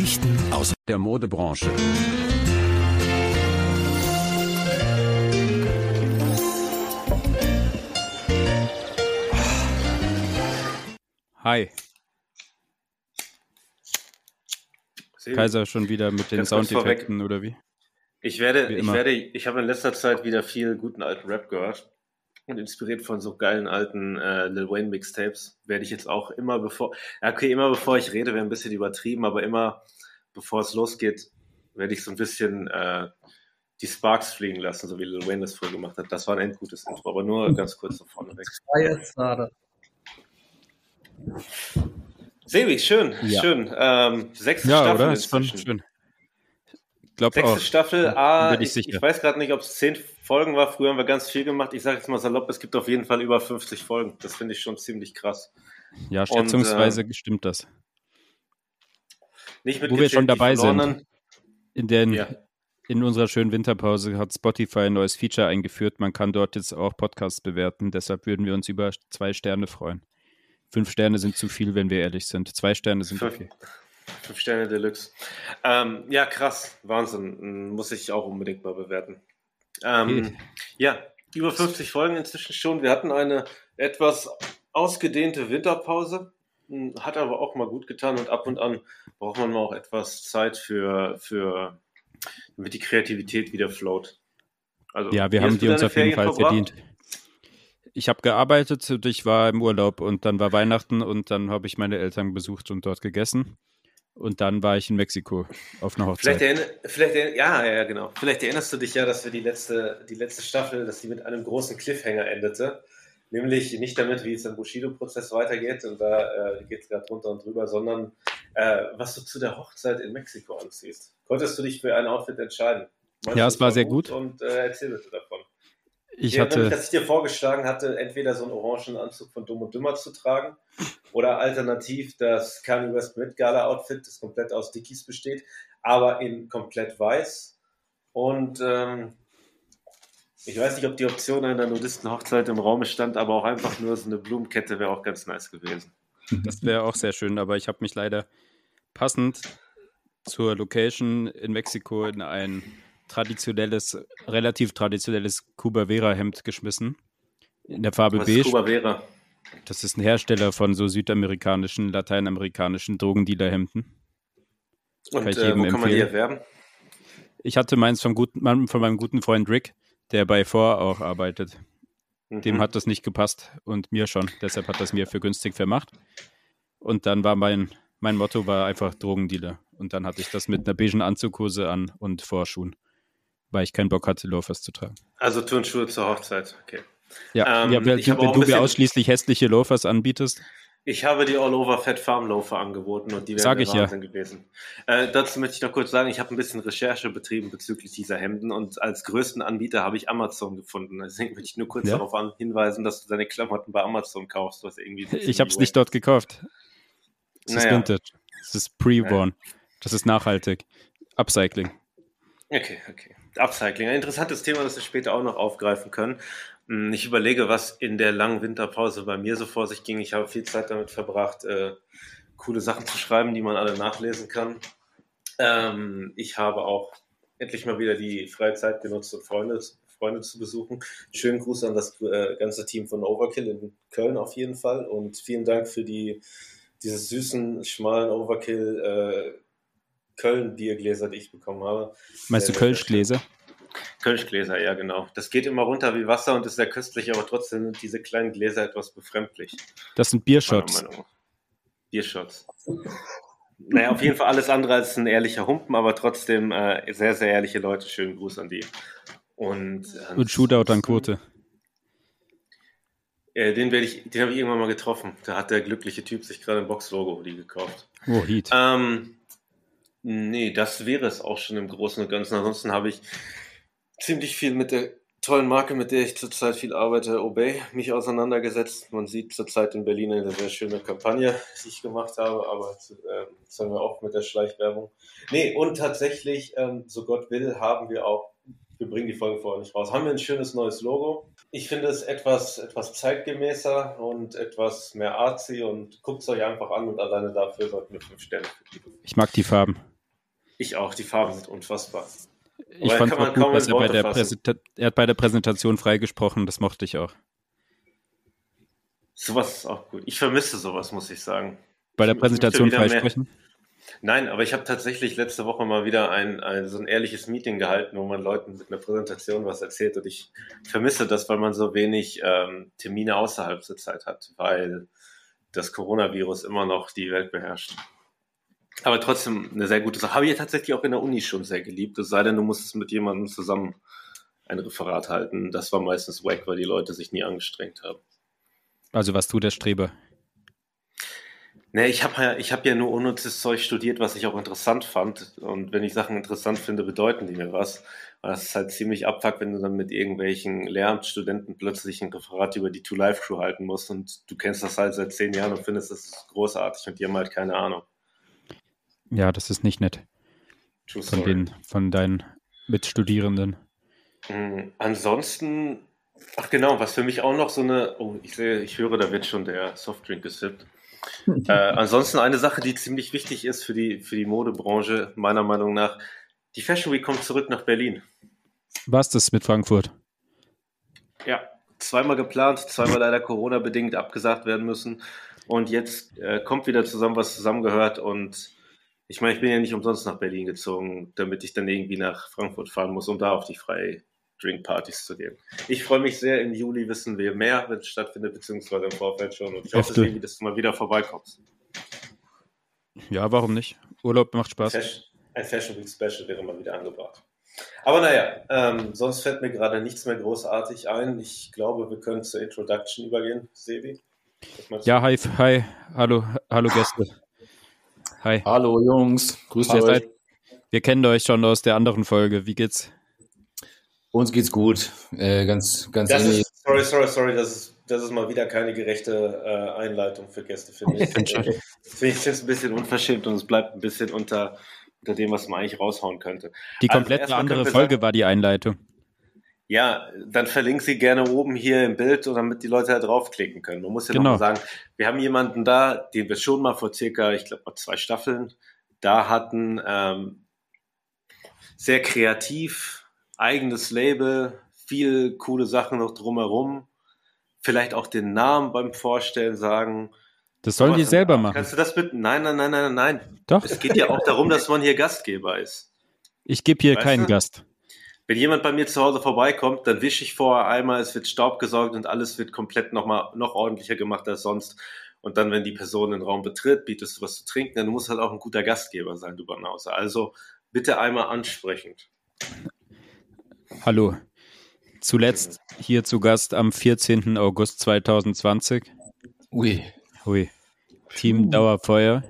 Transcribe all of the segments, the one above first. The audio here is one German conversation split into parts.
Geschichten aus der Modebranche. Hi. Kaiser schon wieder mit den Soundeffekten oder wie? Ich werde, ich werde, ich habe in letzter Zeit wieder viel guten alten Rap gehört und inspiriert von so geilen alten äh, Lil Wayne Mixtapes werde ich jetzt auch immer bevor, okay, immer bevor ich rede, wäre ein bisschen übertrieben, aber immer bevor es losgeht, werde ich so ein bisschen äh, die Sparks fliegen lassen, so wie Lil Wayne das früher gemacht hat. Das war ein endgutes Intro, aber nur ganz kurz so vorneweg. Sebi, schön, ja. schön. Ähm, sechste ja, Staffel oder? Ist schon schön. Glaub Sechste auch. Staffel, ah, ich, ich, ich, weiß gerade nicht, ob es zehn Folgen war. Früher haben wir ganz viel gemacht. Ich sage jetzt mal salopp, es gibt auf jeden Fall über 50 Folgen. Das finde ich schon ziemlich krass. Ja, schätzungsweise Und, äh, stimmt das. Nicht mit Wo wir schon dabei sind. In, den, ja. in unserer schönen Winterpause hat Spotify ein neues Feature eingeführt. Man kann dort jetzt auch Podcasts bewerten. Deshalb würden wir uns über zwei Sterne freuen. Fünf Sterne sind zu viel, wenn wir ehrlich sind. Zwei Sterne sind Fünf, okay. Fünf Sterne Deluxe. Ähm, ja, krass. Wahnsinn. Muss ich auch unbedingt mal bewerten. Ähm, okay. Ja, über 50 Folgen inzwischen schon. Wir hatten eine etwas ausgedehnte Winterpause. Hm, hat aber auch mal gut getan und ab und an braucht man mal auch etwas Zeit für, für damit die Kreativität wieder float. Also, ja, wir haben die uns auf jeden Fall verbracht? verdient. Ich habe gearbeitet und ich war im Urlaub und dann war Weihnachten und dann habe ich meine Eltern besucht und dort gegessen. Und dann war ich in Mexiko auf einer Hochzeit. Vielleicht, vielleicht ja, ja, genau. Vielleicht erinnerst du dich ja, dass wir die letzte, die letzte Staffel, dass sie mit einem großen Cliffhanger endete. Nämlich nicht damit, wie es im Bushido-Prozess weitergeht, und da äh, geht es gerade drunter und drüber, sondern äh, was du zu der Hochzeit in Mexiko anziehst. Konntest du dich für ein Outfit entscheiden? Meinst ja, es war sehr gut. Und äh, erzähl bitte davon. Ich, ich hatte, nämlich, dass ich dir vorgeschlagen hatte, entweder so einen orangen Anzug von Dumm und Dümmer zu tragen oder alternativ das Kanye West Met Gala Outfit, das komplett aus Dickies besteht, aber in komplett weiß. Und ähm, ich weiß nicht, ob die Option einer Nudistenhochzeit im Raum stand, aber auch einfach nur so eine Blumenkette wäre auch ganz nice gewesen. Das wäre auch sehr schön, aber ich habe mich leider passend zur Location in Mexiko in ein traditionelles, relativ traditionelles Cuba Vera Hemd geschmissen. In der Farbe Was beige. Ist Cuba Vera? Das ist ein Hersteller von so südamerikanischen, lateinamerikanischen Drogendealer-Hemden. Und kann äh, wo kann man die erwerben? Ich hatte meins vom guten, von meinem guten Freund Rick, der bei Vor auch arbeitet. Mhm. Dem hat das nicht gepasst und mir schon. Deshalb hat das mir für günstig vermacht. Und dann war mein, mein Motto war einfach Drogendealer. Und dann hatte ich das mit einer beigen Anzughose an und Vorschuhen weil ich keinen Bock hatte, Loafers zu tragen. Also Turnschuhe zur Hochzeit, okay. Ja, ähm, ja wenn, wenn du mir ausschließlich hässliche Loafers anbietest. Ich habe die All-Over Fat Farm Loafer angeboten und die wären Sag ich Wahnsinn ja. gewesen. Äh, dazu möchte ich noch kurz sagen, ich habe ein bisschen Recherche betrieben bezüglich dieser Hemden und als größten Anbieter habe ich Amazon gefunden. Deswegen möchte ich nur kurz ja? darauf hinweisen, dass du deine Klamotten bei Amazon kaufst, was irgendwie. Ich habe es nicht dort gekauft. Es naja. ist Vintage. Es ist Pre-Born. Ja. Das ist nachhaltig. Upcycling. Okay, okay. Upcycling, ein interessantes Thema, das wir später auch noch aufgreifen können. Hm, ich überlege, was in der langen Winterpause bei mir so vor sich ging. Ich habe viel Zeit damit verbracht, äh, coole Sachen zu schreiben, die man alle nachlesen kann. Ähm, ich habe auch endlich mal wieder die freie Zeit genutzt, um Freunde, Freunde zu besuchen. Schönen Gruß an das äh, ganze Team von Overkill in Köln auf jeden Fall und vielen Dank für die, diese süßen, schmalen Overkill äh, Köln-Biergläser, die ich bekommen habe. Meinst du Kölschgläser? Kölschgläser, ja, genau. Das geht immer runter wie Wasser und ist sehr köstlich, aber trotzdem sind diese kleinen Gläser etwas befremdlich. Das sind Biershots. Biershots. Naja, auf jeden Fall alles andere als ein ehrlicher Humpen, aber trotzdem äh, sehr, sehr ehrliche Leute. Schönen Gruß an die. Und, äh, und Shootout an Quote. Äh, den ich, den habe ich irgendwann mal getroffen. Da hat der glückliche Typ sich gerade ein Box-Logo gekauft. Oh, Heat. Ähm, Nee, das wäre es auch schon im Großen und Ganzen. Ansonsten habe ich ziemlich viel mit der tollen Marke, mit der ich zurzeit viel arbeite, Obey, mich auseinandergesetzt. Man sieht zurzeit in Berlin eine sehr schöne Kampagne, die ich gemacht habe, aber äh, das haben wir auch mit der Schleichwerbung. Nee, und tatsächlich, ähm, so Gott will, haben wir auch, wir bringen die Folge vorher nicht raus, haben wir ein schönes neues Logo. Ich finde es etwas, etwas zeitgemäßer und etwas mehr artsy und guckt es euch einfach an und alleine dafür sollten wir fünf Sterne Ich mag die Farben. Ich auch, die Farben sind unfassbar. Ich fand auch gut, dass er bei, der er hat bei der Präsentation freigesprochen, das mochte ich auch. Sowas ist auch gut. Ich vermisse sowas, muss ich sagen. Bei der Präsentation freisprechen? Nein, aber ich habe tatsächlich letzte Woche mal wieder ein, ein, so ein ehrliches Meeting gehalten, wo man Leuten mit einer Präsentation was erzählt und ich vermisse das, weil man so wenig ähm, Termine außerhalb der Zeit hat, weil das Coronavirus immer noch die Welt beherrscht. Aber trotzdem eine sehr gute Sache. Habe ich tatsächlich auch in der Uni schon sehr geliebt. Es sei denn, du musstest mit jemandem zusammen ein Referat halten. Das war meistens wack, weil die Leute sich nie angestrengt haben. Also was du der Streber? Nee, ich habe ja, ich hab ja nur unnützes Zeug studiert, was ich auch interessant fand. Und wenn ich Sachen interessant finde, bedeuten die mir was. Und das ist halt ziemlich abfuck, wenn du dann mit irgendwelchen Lehramtsstudenten plötzlich ein Referat über die Two-Life-Crew halten musst und du kennst das halt seit zehn Jahren und findest, das großartig und die haben halt keine Ahnung. Ja, das ist nicht nett. True von, den, von deinen Mitstudierenden. Mhm. Ansonsten, ach genau, was für mich auch noch so eine, oh, ich sehe, ich höre, da wird schon der Softdrink gesippt äh, ansonsten eine Sache, die ziemlich wichtig ist für die, für die Modebranche, meiner Meinung nach. Die Fashion Week kommt zurück nach Berlin. Was das mit Frankfurt? Ja, zweimal geplant, zweimal leider Corona-bedingt abgesagt werden müssen. Und jetzt äh, kommt wieder zusammen, was zusammengehört. Und ich meine, ich bin ja nicht umsonst nach Berlin gezogen, damit ich dann irgendwie nach Frankfurt fahren muss, um da auf die freie Drinkpartys zu gehen. Ich freue mich sehr, im Juli wissen wir mehr, wenn es stattfindet, beziehungsweise im Vorfeld schon. Und ich hoffe, Sevi, dass du mal wieder vorbeikommst. Ja, warum nicht? Urlaub macht Spaß. ein Fashion Week Special wäre mal wieder angebracht. Aber naja, ähm, sonst fällt mir gerade nichts mehr großartig ein. Ich glaube, wir können zur Introduction übergehen, Sebi. Ja, hi, hi, hallo, hallo Gäste. Hi. Hallo Jungs, grüßt euch. Wir kennen euch schon aus der anderen Folge. Wie geht's? Uns geht's gut. Äh, ganz, ganz das ähnlich. Ist, sorry, sorry, sorry, das ist, das ist mal wieder keine gerechte äh, Einleitung für Gäste, finde ich. ich finde es ein bisschen unverschämt und es bleibt ein bisschen unter, unter dem, was man eigentlich raushauen könnte. Die also komplett also andere Folge sagen, war die Einleitung. Ja, dann verlinke sie gerne oben hier im Bild, damit die Leute da draufklicken können. Man muss ja genau. noch mal sagen, wir haben jemanden da, den wir schon mal vor circa, ich glaube mal zwei Staffeln da hatten, ähm, sehr kreativ, eigenes Label, viel coole Sachen noch drumherum. Vielleicht auch den Namen beim Vorstellen sagen. Das sollen die selber machen. Kannst du das bitte? Nein, nein, nein, nein, nein. Doch. Es geht ja auch darum, dass man hier Gastgeber ist. Ich gebe hier weißt keinen du? Gast. Wenn jemand bei mir zu Hause vorbeikommt, dann wische ich vorher einmal, es wird Staub gesaugt und alles wird komplett noch mal noch ordentlicher gemacht als sonst. Und dann, wenn die Person den Raum betritt, bietest du was zu trinken, dann muss halt auch ein guter Gastgeber sein, du Banause. Also bitte einmal ansprechend. Hallo. Zuletzt hier zu Gast am 14. August 2020. Ui. Ui. Team Dauerfeuer,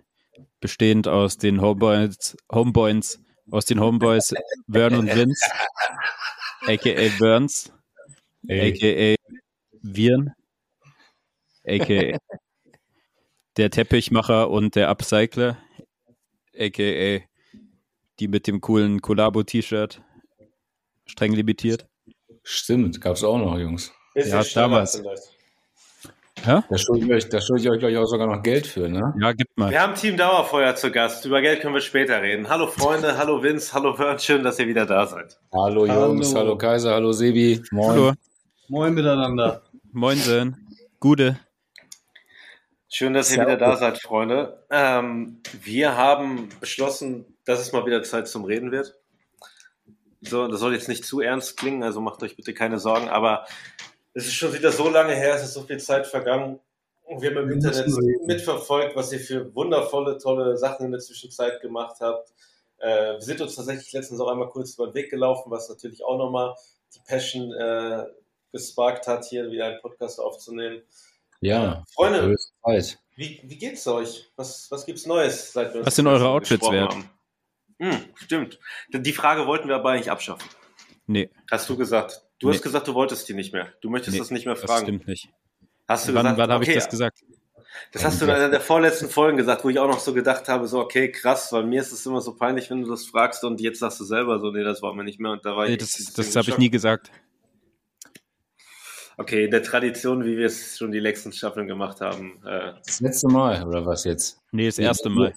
bestehend aus den Homeboys, Homeboys aus den Homeboys Vern und Vince, aka Burns, aka Viren, aka der Teppichmacher und der Upcycler, aka die mit dem coolen Collabo-T-Shirt, streng limitiert. Stimmt, gab es auch noch, Jungs. Ist ja, damals. Ja? Da schulde ich, euch, da schulde ich euch, glaube ich, auch sogar noch Geld für, ne? Ja, gibt mal. Wir haben Team Dauerfeuer zu Gast. Über Geld können wir später reden. Hallo Freunde, hallo Vince, hallo Vern, schön, dass ihr wieder da seid. Hallo Jungs, hallo, hallo Kaiser, hallo Sebi. Moin. Hallo. Moin miteinander. Moinsen. Gute. Schön, dass ihr wieder da seid, Freunde. Ähm, wir haben beschlossen, dass es mal wieder Zeit zum Reden wird. So, das soll jetzt nicht zu ernst klingen, also macht euch bitte keine Sorgen, aber es ist schon wieder so lange her, es ist so viel Zeit vergangen. Und wir haben im Internet mitverfolgt, was ihr für wundervolle, tolle Sachen in der Zwischenzeit gemacht habt. Äh, wir sind uns tatsächlich letztens auch einmal kurz über den Weg gelaufen, was natürlich auch nochmal die Passion äh, gesparkt hat, hier wieder einen Podcast aufzunehmen. Ja, Freunde, wie, wie geht's euch? Was, was gibt's Neues, seit wir Was sind eure Outfits wert? Haben? Hm, stimmt. Die Frage wollten wir aber eigentlich abschaffen. Nee. Hast du gesagt. Du nee. hast gesagt, du wolltest die nicht mehr. Du möchtest nee, das nicht mehr fragen. Das stimmt nicht. Hast du wann, gesagt, wann habe ich das gesagt? Das hast du in einer der vorletzten Folgen gesagt, wo ich auch noch so gedacht habe, so, okay, krass, weil mir ist es immer so peinlich, wenn du das fragst und jetzt sagst du selber so, nee, das war mir nicht mehr und da war nee, ich. Das, das habe ich nie gesagt. Okay, in der Tradition, wie wir es schon die letzten Staffeln gemacht haben. Äh, das letzte Mal, oder was jetzt? Nee, das erste Mal.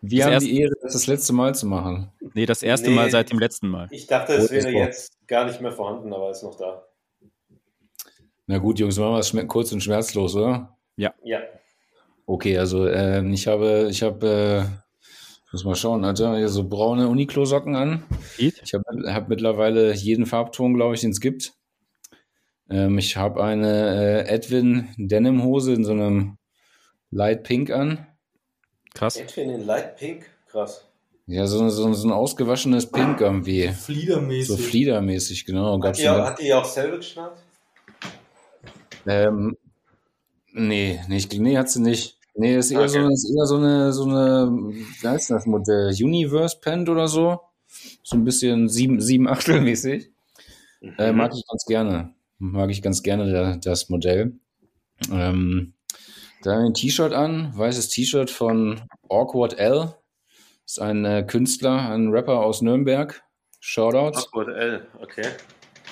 Wir haben die Ehre, das das letzte Mal zu machen. Nee, das erste Nee. Mal seit dem letzten Mal. Ich dachte, es wäre jetzt gar nicht mehr vorhanden, aber ist noch da. Na gut, Jungs, machen wir es kurz und schmerzlos, oder? Ja. Okay, also ähm, ich habe, ich habe, äh, ich muss mal schauen, Alter, hier so braune Uniqlo-Socken an. Pete? Ich habe hab mittlerweile jeden Farbton, glaube ich, den es gibt. Ähm, ich habe eine äh, Edwin Denim-Hose in so einem Light Pink an. Krass. Edwin in Light Pink? Krass. Ja, so, so, so ein ausgewaschenes Pink irgendwie. Fliedermäßig. So fliedermäßig, genau. Hat Gab's die, eine- auch, hat die auch selber geschnappt? Ähm, nee, nicht, nee, hat sie nicht. Nee, ist eher, Okay. so, eine- ist eher so eine, so eine, wie heißt das Modell? Universe Pant oder so? So ein bisschen sieben, sieben Achtel mäßig. Äh, Mhm. mag ich ganz gerne. Mag ich ganz gerne da, das Modell. Ähm, da ein T-Shirt an, weißes T-Shirt von Awkward L. Ist ein äh, Künstler, ein Rapper aus Nürnberg. Shoutouts. Awkward L, okay.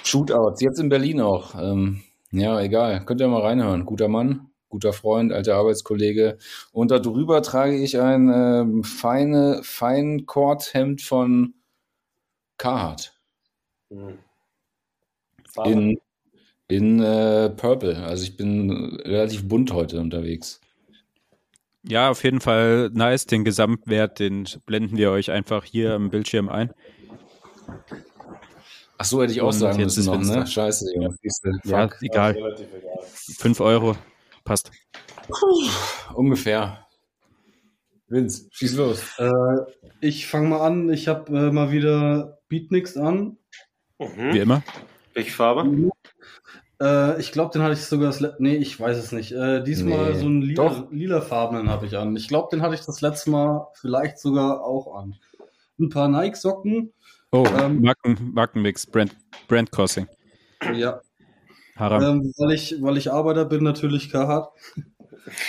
Shootouts, jetzt in Berlin auch. Ähm, ja, egal. Könnt ihr mal reinhören. Guter Mann, guter Freund, alter Arbeitskollege. Und darüber trage ich ein ähm, feine, fein Kordhemd von Carhartt Hm. Farbe? in, in äh, Purple. Also ich bin relativ bunt heute unterwegs. Ja, auf jeden Fall nice. Den Gesamtwert, den blenden wir euch einfach hier am Bildschirm ein. Ach so, hätte ich auch Und sagen jetzt müssen ist noch, ne? Scheiße, Ja, fuck. egal. Relativ egal. 5 Euro. Passt. Ungefähr. Vince, schieß los. Äh, ich fange mal an. Ich habe äh, mal wieder Beatniks an. Wie Mhm. immer. Welche Farbe? Äh, ich glaube, den hatte ich sogar das letzte. Nee, ich weiß es nicht. Äh, diesmal Nee, so einen lila, lilafarbenen habe ich an. Ich glaube, den hatte ich das letzte Mal vielleicht sogar auch an. Ein paar Nike-Socken. Oh, Ähm, Marken, Markenmix, Brand, Brand Crossing. Ja. Haram. Ähm, weil, ich, weil ich Arbeiter bin, natürlich. Eine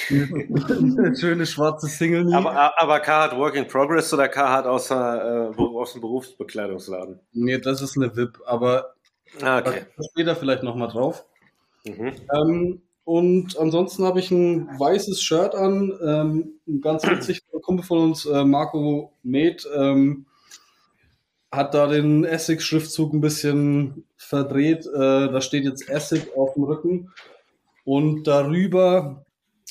schöne schwarze Single. nie. Aber, aber Carhartt Work in Progress oder Carhartt aus, äh, aus dem Berufsbekleidungsladen? Nee, das ist eine VIP, aber Ah, da okay. später vielleicht nochmal drauf. Mhm. Ähm, und ansonsten habe ich ein weißes Shirt an. Ähm, ganz witzig, ein Kumpel von uns, äh, Marco Med, ähm, hat da den Essex-Schriftzug ein bisschen verdreht. Äh, da steht jetzt Essex auf dem Rücken. Und darüber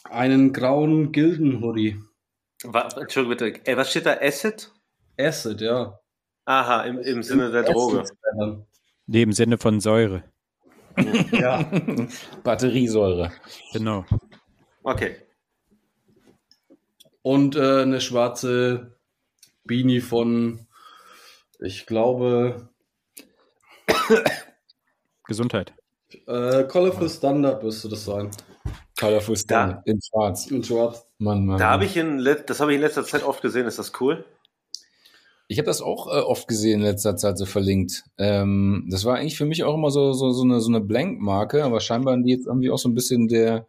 einen grauen Gilden-Hoodie. Entschuldigung bitte. Ey, was steht da? Acid? Acid, ja. Aha, im, im Sinne der Droge. Acid, Nee, im Sinne von Säure. Ja. Batteriesäure. Genau. Okay. Und äh, eine schwarze Beanie von, ich glaube, Gesundheit. äh, Colorful Standard müsste das sein. Colorful Da. Star in schwarz. In schwarz. Mann, Mann. Da habe ich in, let- das habe ich in letzter Zeit oft gesehen. Ist das cool? Ich habe das auch äh, oft gesehen in letzter Zeit so verlinkt. Ähm, das war eigentlich für mich auch immer so, so, so eine, so eine Blank-Marke, aber scheinbar haben die jetzt irgendwie auch so ein bisschen der,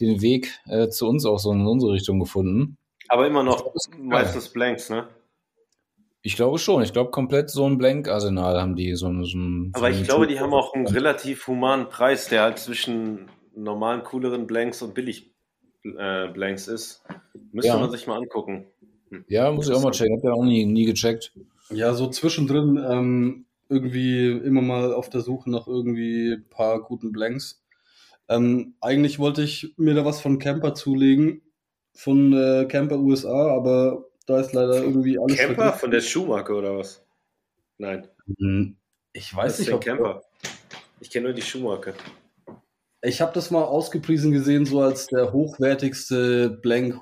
den Weg äh, zu uns auch so in unsere Richtung gefunden. Aber immer noch meistens Blanks, ne? Ich glaube schon. Ich glaube, komplett so ein Blank-Arsenal haben die. So, ein- so ein, Aber so ich glaube, die haben auch einen relativ humanen Preis, der halt zwischen normalen, cooleren Blanks und billig äh, Blanks ist. Müsste Ja. man sich mal angucken. Ja, muss ich auch mal checken. Hab ja auch nie, nie gecheckt. Ja, so zwischendrin ähm, irgendwie immer mal auf der Suche nach irgendwie ein paar guten Blanks. Ähm, eigentlich wollte ich mir da was von Camper zulegen, von äh, Camper USA, aber da ist leider irgendwie alles Camper vergriffen. von der Schuhmarke oder was? Nein, Hm, Ich was weiß ist nicht, ob Camper? Ich kenne nur die Schuhmarke. Ich habe das mal ausgepriesen gesehen, so als der hochwertigste Blank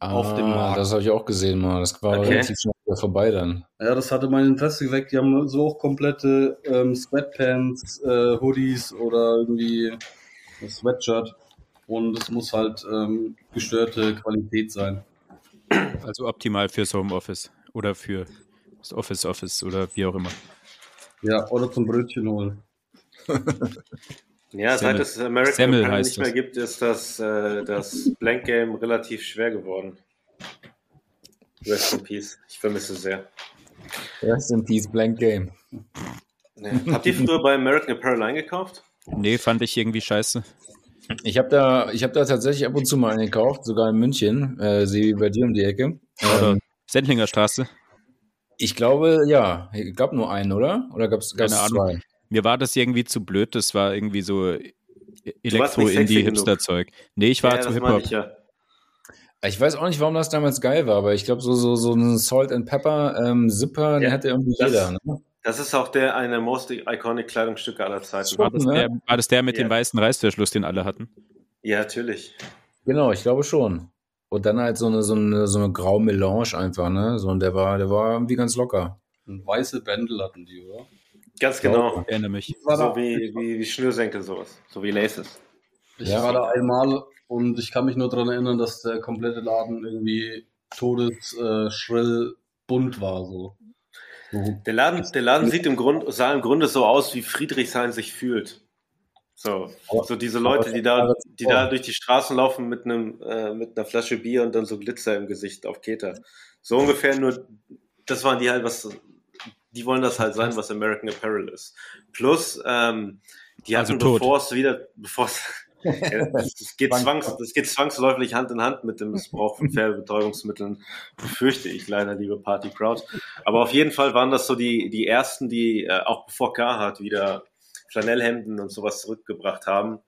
Hoodie. Auf dem Markt. Ah, Das habe ich auch gesehen mal. Das war Okay. relativ schnell wieder vorbei dann. Ja, das hatte mein Interesse geweckt. Die haben so auch komplette ähm, Sweatpants, äh, Hoodies oder irgendwie ein Sweatshirt. Und es muss halt ähm, gestörte Qualität sein. Also optimal fürs Homeoffice oder für das Office Office oder wie auch immer. Ja, oder zum Brötchen holen. Ja, Semmel. seit es American Semmel Apparel heißt nicht mehr das. gibt, ist das, äh, das Blank Game relativ schwer geworden. Rest in Peace. Ich vermisse es sehr. Rest in Peace, Blank Game. Nee. Habt ihr früher bei American Apparel eingekauft? Nee, fand ich irgendwie scheiße. Ich habe da, ich habe da tatsächlich ab und zu mal einen gekauft, sogar in München, äh, Sebi bei dir um die Ecke. Oder Ähm, Sendlinger Straße. Ich glaube, ja. Es gab nur einen, oder? Oder gab es Keine Ahnung. Mir war das irgendwie zu blöd, das war irgendwie so Elektro-Indie-Hipster-Zeug. Nee, ich war Ja, zu Hip-Hop. ich ja. Ich weiß auch nicht, warum das damals geil war, aber ich glaube, so, so, so ein Salt and Pepper ähm, Zipper, Ja, hatte irgendwie das- jeder. Ne? Das ist auch der eine most iconic Kleidungsstücke aller Zeiten. War das, Ne? der, war das der mit Ja. dem weißen Reißverschluss, den alle hatten? Ja, natürlich. Genau, ich glaube schon. Und dann halt so eine, so eine, so eine graue Melange einfach, ne? So, und der war, der war irgendwie ganz locker. Und weiße Bändel hatten die, oder? Ganz genau. Ich erinnere mich. War So da, wie, wie, wie Schnürsenkel sowas. So wie Laces. ich Ja. war da einmal und ich kann mich nur daran erinnern, dass der komplette Laden irgendwie todesschrill äh, schrill bunt war. So. so. Der Laden, der Laden sieht im Grund, sah im Grunde so aus, wie Friedrichshain sich fühlt. So, so diese Leute, die da, die da durch die Straßen laufen mit einem, äh, mit einer Flasche Bier und dann so Glitzer im Gesicht auf Keter. So ungefähr nur, das waren die halt, was, die wollen das halt sein, was American Apparel ist. Plus, ähm, die Also hatten, tot. bevor es wieder, bevor es, ja, das, das geht zwangs, das geht zwangsläufig Hand in Hand mit dem Missbrauch von Pferdebetäubungsmitteln, befürchte ich leider, liebe Party Crowd. Aber auf jeden Fall waren das so die, die ersten, die äh, auch bevor Carhartt wieder Flanellhemden und sowas zurückgebracht haben,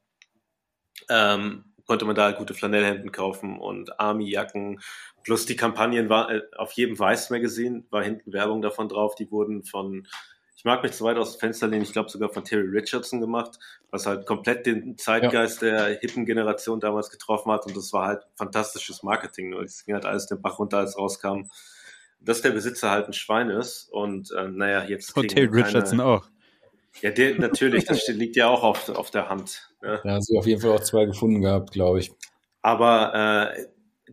ähm, konnte man da gute Flanellhemden kaufen und Army-Jacken. Plus die Kampagnen war äh, auf jedem Weiß-Magazin, war hinten Werbung davon drauf. Die wurden von, ich mag mich zu weit aus dem Fenster lehnen, ich glaube sogar von Terry Richardson gemacht, was halt komplett den Zeitgeist der hippen Generation damals getroffen hat. Und das war halt fantastisches Marketing. Es ging halt alles den Bach runter, als rauskam, dass der Besitzer halt ein Schwein ist. Und äh, naja, jetzt Und Terry Richardson auch. ja, der, natürlich, das liegt ja auch auf, auf der Hand. Ne? Da haben sie auf jeden Fall auch zwei gefunden gehabt, glaube ich. Aber äh,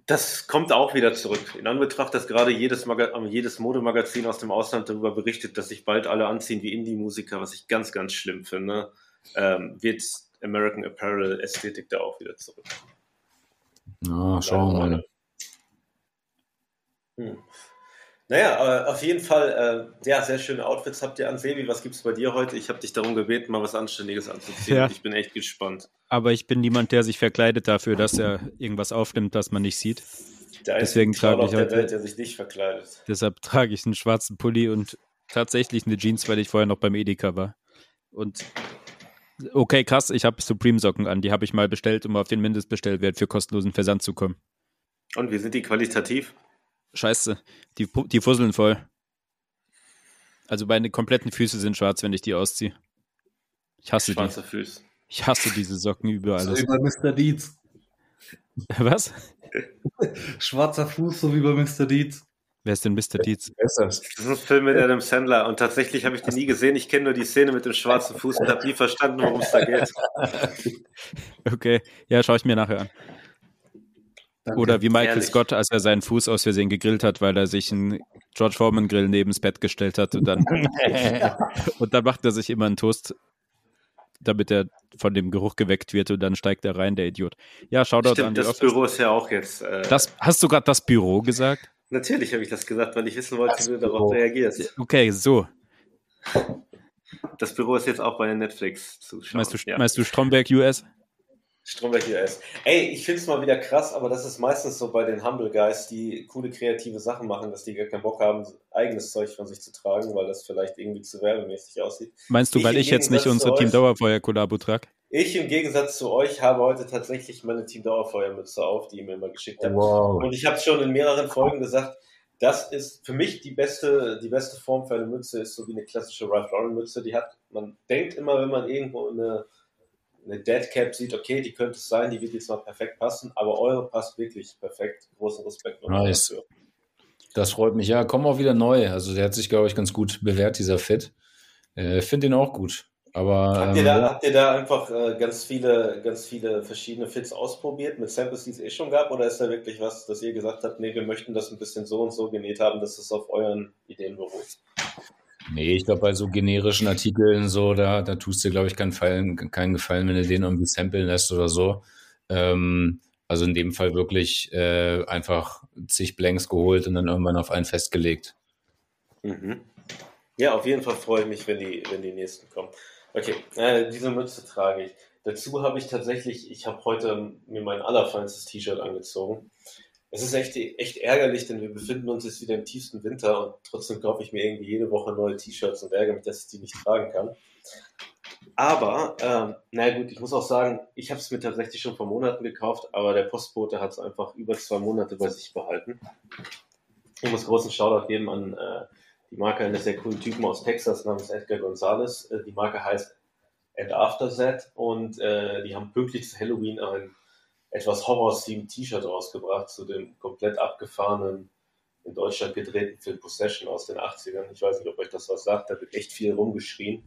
das kommt auch wieder zurück. In Anbetracht, dass gerade jedes, Maga jedes Modemagazin aus dem Ausland darüber berichtet, dass sich bald alle anziehen wie Indie-Musiker, was ich ganz, ganz schlimm finde, ähm, wird American Apparel Ästhetik da auch wieder zurück. Ja, schauen wir mal. Hm. Naja, auf jeden Fall, äh, ja, sehr schöne Outfits habt ihr an. Sebi, was gibt's bei dir heute? Ich habe dich darum gebeten, mal was Anständiges anzuziehen. Ja. Ich bin echt gespannt. Aber ich bin niemand, der sich verkleidet dafür, dass er irgendwas aufnimmt, das man nicht sieht. Der Deswegen trage ich der heute- Welt, der sich nicht verkleidet. Deshalb trage ich einen schwarzen Pulli und tatsächlich eine Jeans, weil ich vorher noch beim Edeka war. Und okay, krass, ich habe Supreme-Socken an. Die habe ich mal bestellt, um auf den Mindestbestellwert für kostenlosen Versand zu kommen. Und wie sind die qualitativ? Scheiße, die, die fusseln voll. Also meine kompletten Füße sind schwarz, wenn ich die ausziehe. Ich hasse die. Schwarze Füße. Ich hasse diese Socken über So wie bei Mr. Deeds. Was? Schwarzer Fuß, so wie bei Mr. Deeds. Wer ist denn Mr. Das? Das ist ein Film mit Adam Sandler und tatsächlich habe ich den nie gesehen. Ich kenne nur die Szene mit dem schwarzen Fuß und habe nie verstanden, worum es da geht. Okay, ja, schaue ich mir nachher an. Danke. Oder wie Michael Ehrlich. Scott, als er seinen Fuß aus Versehen gegrillt hat, weil er sich einen George Foreman Grill neben das Bett gestellt hat und dann, und dann macht er sich immer einen Toast, damit er von dem Geruch geweckt wird und dann steigt er rein, der Idiot. Ja, Shoutout an Stimmt, die das Office. Büro ist ja auch jetzt. Äh, Das, hast du gerade das Büro gesagt? natürlich habe ich das gesagt, weil ich wissen wollte, Das wie du Büro. darauf reagierst. Okay, so. Das Büro ist jetzt auch bei Netflix zu schauen. Meinst du, ja. meinst du Stromberg US? Stromberg US. Ey, ich finde es mal wieder krass, aber das ist meistens so bei den Humble Guys, die coole kreative Sachen machen, dass die gar keinen Bock haben, eigenes Zeug von sich zu tragen, weil das vielleicht irgendwie zu werbemäßig aussieht. Meinst du, Ich weil ich jetzt nicht Gegensatz zu unser Team euch- Dauerfeuer-Kollabo trage? Ich im Gegensatz zu euch habe heute tatsächlich meine Team Dauerfeuermütze auf, die ihr mir immer geschickt habt. Wow. Und ich habe schon in mehreren Folgen gesagt, das ist für mich die beste, die beste Form für eine Mütze, ist so wie eine klassische Ralph Lauren Mütze. Die hat, man denkt immer, wenn man irgendwo eine, eine Dead Cap sieht, okay, die könnte es sein, die wird jetzt mal perfekt passen, aber eure passt wirklich perfekt. Großen Respekt Nice. dafür. Das freut mich. Ja, kommen auch wieder neu. Also der hat sich, glaube ich, ganz gut bewährt, dieser Fit. Äh, Finde ihn auch gut. Aber Habt ähm, ihr, da, ja, habt ihr da einfach äh, ganz viele, ganz viele verschiedene Fits ausprobiert mit Samples, die es eh schon gab, oder ist da wirklich was, dass ihr gesagt habt, nee, wir möchten das ein bisschen so und so genäht haben, dass es auf euren Ideen beruht? Nee, ich glaube, bei so generischen Artikeln so, da, da tust du, glaube ich, keinen, Gefallen, keinen Gefallen, wenn du den irgendwie samplen lässt oder so. Ähm, also in dem Fall wirklich äh, einfach zig Blanks geholt und dann irgendwann auf einen festgelegt. Mhm. Ja, auf jeden Fall freue ich mich, wenn die, wenn die nächsten kommen. Okay, äh, diese Mütze trage ich. Dazu habe ich tatsächlich, ich habe heute mir mein allerfeinstes T-Shirt angezogen. Es ist echt, echt ärgerlich, denn wir befinden uns jetzt wieder im tiefsten Winter und trotzdem kaufe ich mir irgendwie jede Woche neue T-Shirts und ärgere mich, dass ich die nicht tragen kann. Aber, ähm, naja gut, ich muss auch sagen, ich habe es mir tatsächlich schon vor Monaten gekauft, aber der Postbote hat es einfach über zwei Monate bei sich behalten. Ich muss großen Shoutout geben an äh, die Marke eines sehr coolen Typen aus Texas namens Edgar Gonzalez. Äh, die Marke heißt And After Set und äh, die haben pünktlich zu Halloween ein etwas Horror-themed T-Shirt rausgebracht zu dem komplett abgefahrenen, in Deutschland gedrehten Film Possession aus den 80ern. Ich weiß nicht, ob euch das was sagt, da wird echt viel rumgeschrien.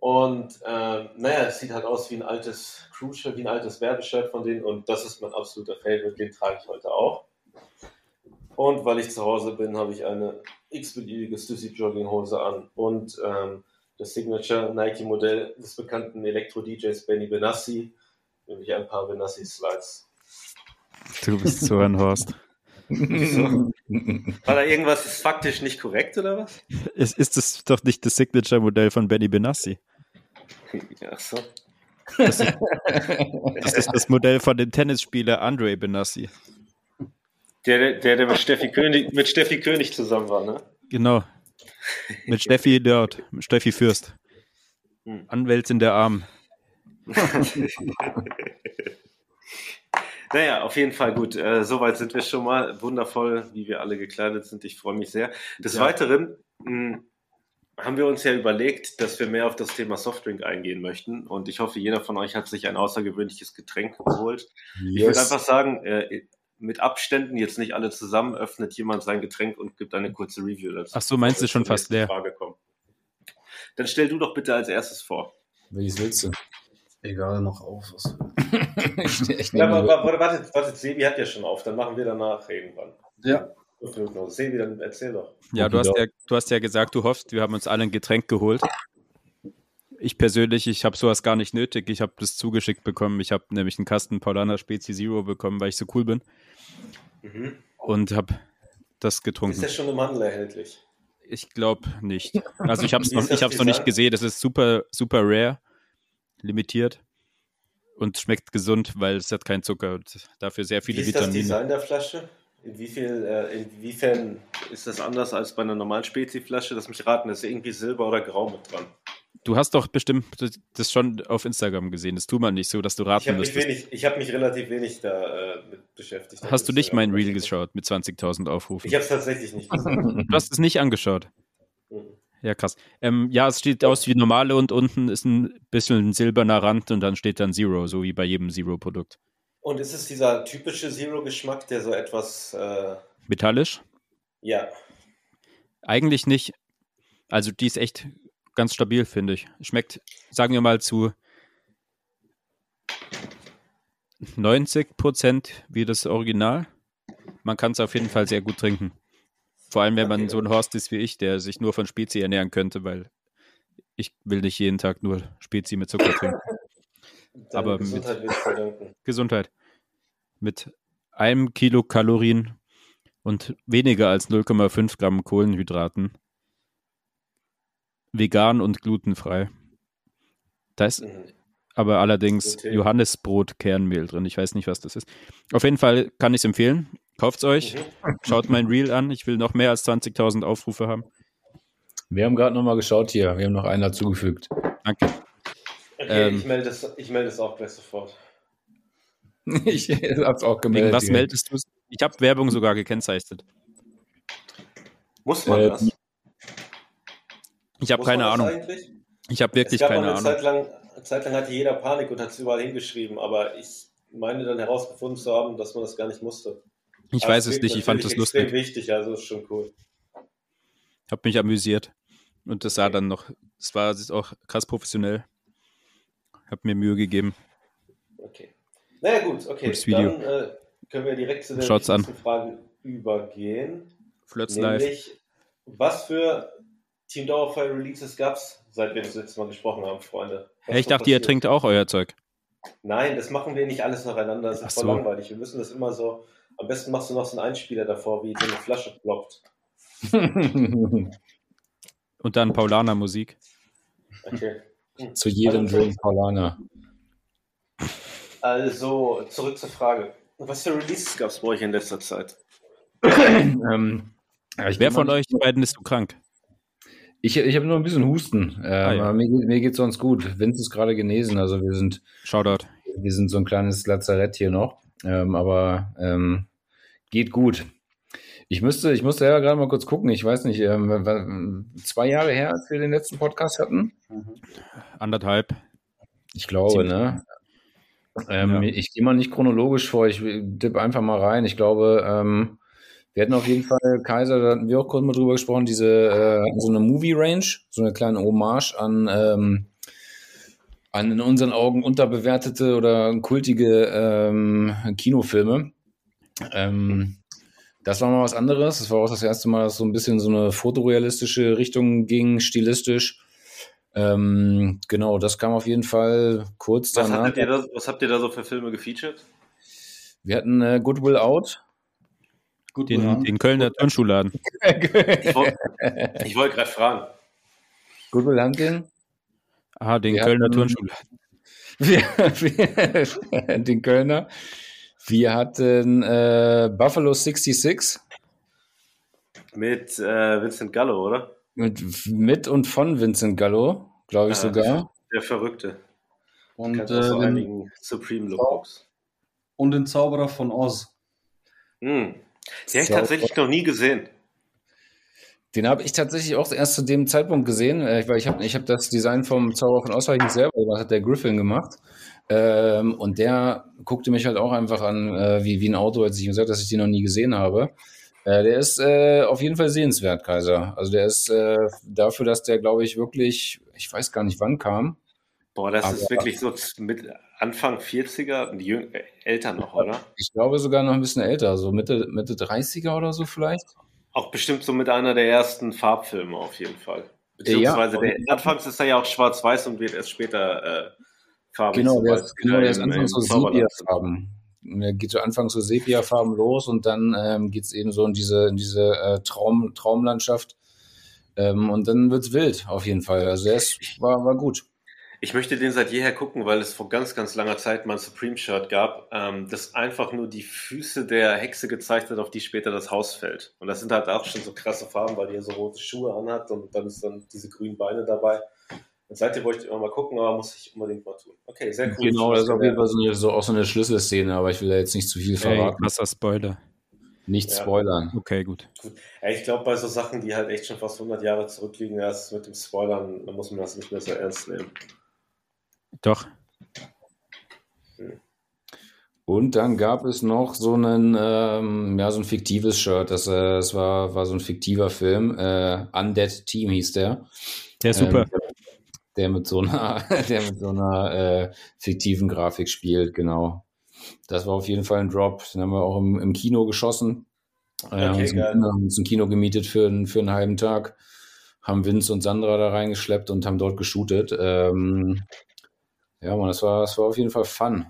Und ähm, naja, es sieht halt aus wie ein altes Crew-Shirt, wie ein altes Werbeshirt von denen und das ist mein absoluter Favorite, den trage ich heute auch. Und weil ich zu Hause bin, habe ich eine x-beliebige Stussy Jogginghose an und ähm, das Signature Nike-Modell des bekannten Elektro-DJs Benny Benassi nämlich ein paar Benassi-Slides. Du bist so ein Horst. so. War da irgendwas faktisch nicht korrekt oder was? Ist, ist das doch nicht das Signature-Modell von Benny Benassi? Ja, so. Das ist, das ist das Modell von dem Tennisspieler Andre Benassi. Der, der, der mit Steffi König, mit Steffi König zusammen war, ne? Genau. Mit Steffi dort, mit Steffi Fürst. Hm. Anwältin der Armen. naja, auf jeden Fall gut. Äh, soweit sind wir schon mal. Wundervoll, wie wir alle gekleidet sind. Ich freue mich sehr. Des ja. Weiteren mh, hm, haben wir uns ja überlegt, dass wir mehr auf das Thema Softdrink eingehen möchten. Und ich hoffe, jeder von euch hat sich ein außergewöhnliches Getränk geholt. Yes. Ich würde einfach sagen, äh, mit Abständen, jetzt nicht alle zusammen, öffnet jemand sein Getränk und gibt eine kurze Review dazu. Ach so, meinst du schon fast leer? Frage kommen. Dann stell du doch bitte als erstes vor. Welches willst du? Egal, mach auf. ich, ich ja, aber, warte, warte, warte, Sebi hat ja schon auf, dann machen wir danach irgendwann. Ja. Sebi, dann erzähl doch. Ja, du hast ja, du hast ja gesagt, du hoffst, wir haben uns alle ein Getränk geholt. Ich persönlich, ich habe sowas gar nicht nötig. Ich habe das zugeschickt bekommen. Ich habe nämlich einen Kasten Paulaner Spezi Zero bekommen, weil ich so cool bin. Mhm. Und habe das getrunken. Ist das schon im Handel erhältlich? Ich glaube nicht. Also ich habe es noch, noch nicht gesehen. Das ist super, super rare limitiert und schmeckt gesund, weil es hat keinen Zucker und dafür sehr viele Wie ist Vitamine. das Design der Flasche? In wie viel, äh, inwiefern ist das anders als bei einer normalen Spezi-Flasche? Lass mich raten, ist irgendwie Silber oder Grau mit dran. Du hast doch bestimmt das schon auf Instagram gesehen. Das tut man nicht so, dass du raten ich müsstest. Wenig, ich habe mich relativ wenig da äh, mit beschäftigt. Hast du nicht mein Reel geschaut mit 20.000 Aufrufen? Ich habe es tatsächlich nicht gesehen. du hast es nicht angeschaut? Mhm. Ja, krass. Ähm, ja, es steht aus wie normale und unten ist ein bisschen ein silberner Rand und dann steht dann Zero, so wie bei jedem Zero-Produkt. Und ist es dieser typische Zero-Geschmack, der so etwas. Äh... Metallisch? Ja. Eigentlich nicht. Also, die ist echt ganz stabil, finde ich. Schmeckt, sagen wir mal, zu 90 Prozent wie das Original. Man kann es auf jeden Fall sehr gut trinken. Vor allem, wenn man so ein Horst ist wie ich, der sich nur von Spezi ernähren könnte, weil ich will nicht jeden Tag nur Spezi mit Zucker trinken. Aber Gesundheit mit Gesundheit. Mit einem Kilo Kalorien und weniger als 0,5 Gramm Kohlenhydraten. Vegan und glutenfrei. Da ist mhm. aber allerdings okay. Johannesbrot-Kernmehl drin. Ich weiß nicht, was das ist. Auf jeden Fall kann ich es empfehlen. Kauft's euch. Schaut mein Reel an. Ich will noch mehr als 20.000 Aufrufe haben. Wir haben gerade nochmal geschaut hier. Wir haben noch einen dazugefügt. Danke. Okay, ähm, ich melde es ich melde es auch gleich sofort. ich hab's auch gemeldet. was meldest du? Ich habe Werbung sogar gekennzeichnet. Muss man äh, das? Ich habe keine Ahnung. Eigentlich? Ich habe wirklich keine eine Ahnung. Zeit lang, eine Zeit lang hatte jeder Panik und hat es überall hingeschrieben, aber ich meine dann herausgefunden zu haben, dass man das gar nicht musste. Ich weiß es nicht, ich fand das lustig. Das wichtig, also ist schon cool. Hab mich amüsiert. Und das sah okay. dann noch, das war auch krass professionell. Hab mir Mühe gegeben. Okay. Naja, gut, okay. Gutes Video. Dann äh, können wir direkt zu der Schaut's nächsten an. Frage übergehen. Flirts Nämlich, live. was für Team Dauerfire Releases gab es, seit wir das letzte Mal gesprochen haben, Freunde? Hey, ich dachte, passiert? ihr trinkt auch euer Zeug. Nein, das machen wir nicht alles nacheinander. Das ist voll so. langweilig. Wir müssen das immer so am besten machst du noch so einen Einspieler davor, wie so eine Flasche ploppt. Und dann Paulaner Musik. Okay. Zu jedem also, Drink Paulaner. Also, zurück zur Frage. Was für Releases gab es bei euch in letzter Zeit? ähm, ja, Wer von euch beiden ist so krank? Ich, ich habe nur ein bisschen Husten. Äh, Ah, ja. aber mir, mir geht sonst gut. Vince ist gerade genesen, also wir sind, Shoutout. wir sind so ein kleines Lazarett hier noch. Ähm, aber ähm, geht gut. Ich müsste, ich musste ja gerade mal kurz gucken. Ich weiß nicht, ähm, zwei Jahre her, als wir den letzten Podcast hatten. Anderthalb. Ich glaube, Ziemlich. ne? Ähm, Ja. Ich gehe mal nicht chronologisch vor, ich tippe einfach mal rein. Ich glaube, ähm, wir hatten auf jeden Fall Kaiser, da hatten wir auch kurz mal drüber gesprochen, diese äh, so eine Movie Range, so eine kleine Hommage an, ähm, an in unseren Augen unterbewertete oder kultige ähm, Kinofilme. Ähm, das war mal was anderes. Das war auch das erste Mal, dass so ein bisschen so eine fotorealistische Richtung ging, stilistisch. Ähm, genau, das kam auf jeden Fall kurz Was, danach. ihr da, was habt ihr da so für Filme gefeatured? Wir hatten äh, Goodwill Out. Gut, Den, Mann. den Kölner Turnschuhladen. Ich wollte wollt gerade fragen. Goodwill Hunting. Ah, den Wir Kölner hatten- Turnschuhladen. Wir, wir, den Kölner. Wir hatten äh, Buffalo 66 Mit äh, Vincent Gallo, oder? mit, mit und von Vincent Gallo, glaube ich Ja, sogar. Der Verrückte. Und, äh, den, einigen Supreme Lookbooks. und den Zauberer von Oz. Hm. Den habe ich tatsächlich noch nie gesehen. Den habe ich tatsächlich auch erst zu dem Zeitpunkt gesehen, äh, weil ich habe ich hab das Design vom Zauber von nicht selber gemacht, hat der Griffin gemacht. Ähm, und der guckte mich halt auch einfach an, äh, wie, wie ein Auto, als ich ihm gesagt dass ich den noch nie gesehen habe. Äh, der ist äh, auf jeden Fall sehenswert, Kaiser. Also der ist äh, dafür, dass der, glaube ich, wirklich, ich weiß gar nicht wann kam. Boah, das ist Aber- wirklich so mit Anfang 40er, die Jüng äh, älter noch, oder? Ich glaube sogar noch ein bisschen älter, so Mitte, Mitte 30er oder so vielleicht. Auch bestimmt so mit einer der ersten Farbfilme auf jeden Fall. Beziehungsweise Ja. der, anfangs ist er ja auch schwarz-weiß und wird erst später äh, farbig. Genau, der ist, genau, der ist anfangs so. Sepia-Farben. Der geht so anfangs so Sepia-Farben los und dann ähm, geht es eben so in diese, in diese äh, Traum, Traumlandschaft. Ähm, und dann wird's wild, auf jeden Fall. Also der ist, war, war gut. Ich möchte den seit jeher gucken, weil es vor ganz, ganz langer Zeit mal ein Supreme-Shirt gab, ähm, das einfach nur die Füße der Hexe gezeigt hat, auf die später das Haus fällt. Und das sind halt auch schon so krasse Farben, weil die ja so rote Schuhe anhat und dann ist dann diese grünen Beine dabei. Und seitdem wollte ich immer mal gucken, aber muss ich unbedingt mal tun. Okay, sehr cool. Genau, das ist auf jeden Fall so, eine, so auch so eine Schlüsselszene, aber ich will da jetzt nicht zu viel Ey, verraten. krasser Spoiler. Nicht Ja. spoilern. Okay, gut. Ja, ich glaube, bei so Sachen, die halt echt schon fast 100 Jahre zurückliegen, erst mit dem Spoilern, da muss man das nicht mehr so ernst nehmen. Doch. Und dann gab es noch so einen, ähm, ja, so ein fiktives Shirt. Das, äh, das war, war so ein fiktiver Film. Äh, Undead Team hieß der. Der ist super. Ähm, der mit so einer, der mit so einer äh, fiktiven Grafik spielt, genau. Das war auf jeden Fall ein Drop. Den haben wir auch im, im Kino geschossen. Äh, Okay, geil. haben uns ein Kino gemietet für, einen- für einen halben Tag. Haben Vince und Sandra da reingeschleppt und haben dort geshootet. Ähm, ja, man, das war, das war auf jeden Fall fun.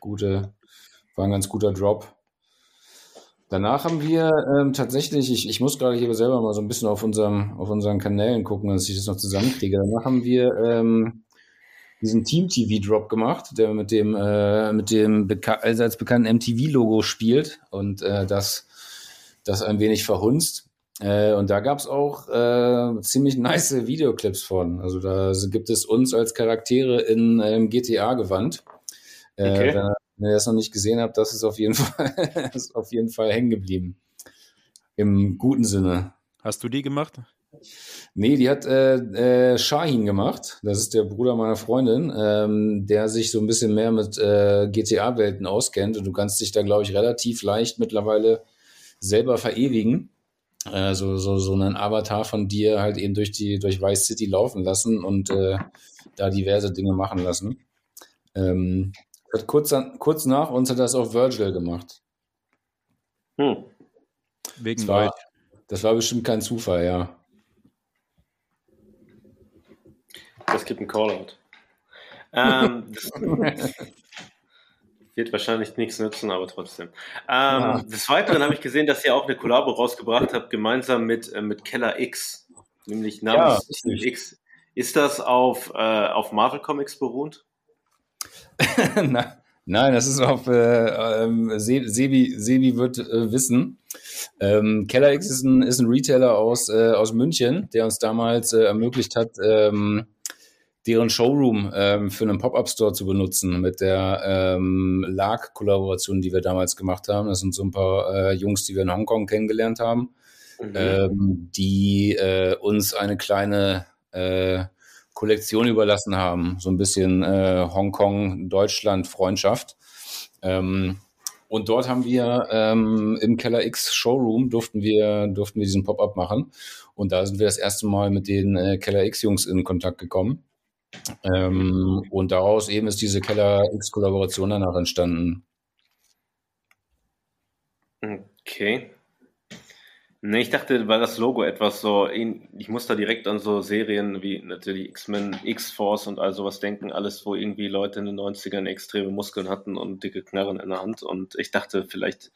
Gute, war ein ganz guter Drop. Danach haben wir ähm, tatsächlich, ich, ich muss gerade hier selber mal so ein bisschen auf, unserem, auf unseren Kanälen gucken, dass ich das noch zusammenkriege. Danach haben wir ähm, diesen Team-TV-Drop gemacht, der mit dem, äh, mit dem beka allseits bekannten MTV-Logo spielt und äh, das, das ein wenig verhunzt. Äh, und da gab es auch äh, ziemlich nice Videoclips von. Also da gibt es uns als Charaktere in ähm, GTA-Gewand. Äh, Okay. wenn, wenn ihr das noch nicht gesehen habt, das ist auf jeden Fall, das ist auf jeden Fall hängen geblieben. Im guten Sinne. Hast du die gemacht? Nee, die hat äh, äh, Shahin gemacht. Das ist der Bruder meiner Freundin, ähm, der sich so ein bisschen mehr mit äh, GTA-Welten auskennt. Und du kannst dich da, glaube ich, relativ leicht mittlerweile selber verewigen. Äh, so, so, so einen Avatar von dir halt eben durch die durch Vice City laufen lassen und äh, da diverse Dinge machen lassen. Ähm, hat kurz, an, kurz nach uns hat das auch Virgil gemacht. Hm. Wegen Das war, das war bestimmt kein Zufall, ja. Das gibt einen Callout. Ähm, wird wahrscheinlich nichts nützen, aber trotzdem. Ähm, Ja. Des Weiteren habe ich gesehen, dass ihr auch eine Kollabo rausgebracht habt, gemeinsam mit, äh, mit Keller X, nämlich namens Ja, X. Ist das auf, äh, auf Marvel Comics beruht? Nein, das ist auf äh, ähm, Sebi, Sebi wird äh, wissen. Ähm, Keller X ist ein, ist ein Retailer aus, äh, aus München, der uns damals äh, ermöglicht hat, ähm, deren Showroom ähm, für einen Pop-Up-Store zu benutzen mit der ähm, LARC-Kollaboration, die wir damals gemacht haben. Das sind so ein paar äh, Jungs, die wir in Hongkong kennengelernt haben, mhm. ähm, die äh, uns eine kleine äh, Kollektion überlassen haben. So ein bisschen äh, Hongkong-Deutschland-Freundschaft. Ähm, und dort haben wir ähm, im Keller X Showroom durften wir, durften wir diesen Pop-up machen. Und da sind wir das erste Mal mit den äh, Keller X Jungs in Kontakt gekommen. Ähm, und daraus eben ist diese Keller X-Kollaboration danach entstanden. Okay. Ne, ich dachte, weil das Logo etwas so, ich muss da direkt an so Serien wie natürlich X-Men, X-Force und all sowas denken, alles, wo irgendwie Leute in den 90ern extreme Muskeln hatten und dicke Knarren in der Hand. Und ich dachte, vielleicht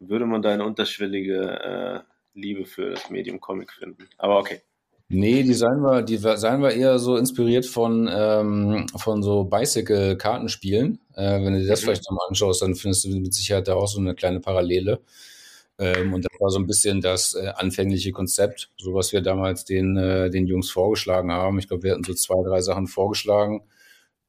würde man da eine unterschwellige äh, Liebe für das Medium Comic finden. Aber okay. Nee, die seien wir, die seien wir eher so inspiriert von, ähm, von so Bicycle-Kartenspielen. Äh, wenn du dir das mhm. vielleicht nochmal anschaust, dann findest du mit Sicherheit da auch so eine kleine Parallele. Ähm, und das war so ein bisschen das äh, anfängliche Konzept, so was wir damals den, äh, den Jungs vorgeschlagen haben. Ich glaube, wir hatten so zwei, drei Sachen vorgeschlagen.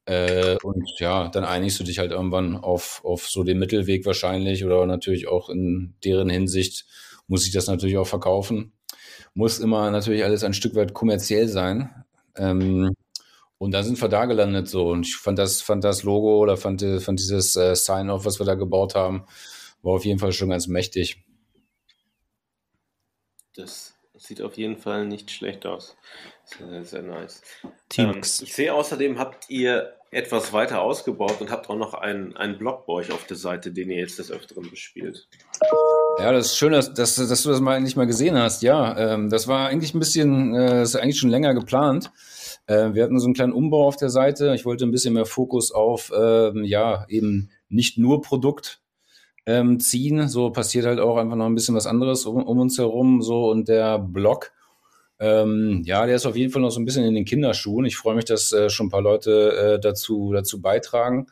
Äh, und ja, dann einigst du dich halt irgendwann auf, auf so den Mittelweg wahrscheinlich oder natürlich auch in deren Hinsicht muss ich das natürlich auch verkaufen muss immer natürlich alles ein Stück weit kommerziell sein. Ähm, und da sind wir da gelandet so. Und ich fand das, fand das Logo oder fand, fand dieses äh, Sign-off, was wir da gebaut haben, war auf jeden Fall schon ganz mächtig. Das sieht auf jeden Fall nicht schlecht aus. Sehr, sehr nice. Ähm, ich sehe außerdem, habt ihr etwas weiter ausgebaut und habt auch noch einen, einen Blog bei euch auf der Seite, den ihr jetzt des Öfteren bespielt. Ja, das ist schön, dass, dass, dass du das mal endlich mal gesehen hast. Ja, ähm, das war eigentlich ein bisschen, äh, das ist eigentlich schon länger geplant. Äh, wir hatten so einen kleinen Umbau auf der Seite. Ich wollte ein bisschen mehr Fokus auf, ähm, ja, eben nicht nur Produkt ähm, ziehen. So passiert halt auch einfach noch ein bisschen was anderes um, um uns herum. So und der Blog, ähm, ja, der ist auf jeden Fall noch so ein bisschen in den Kinderschuhen. Ich freue mich, dass äh, schon ein paar Leute äh, dazu, dazu beitragen.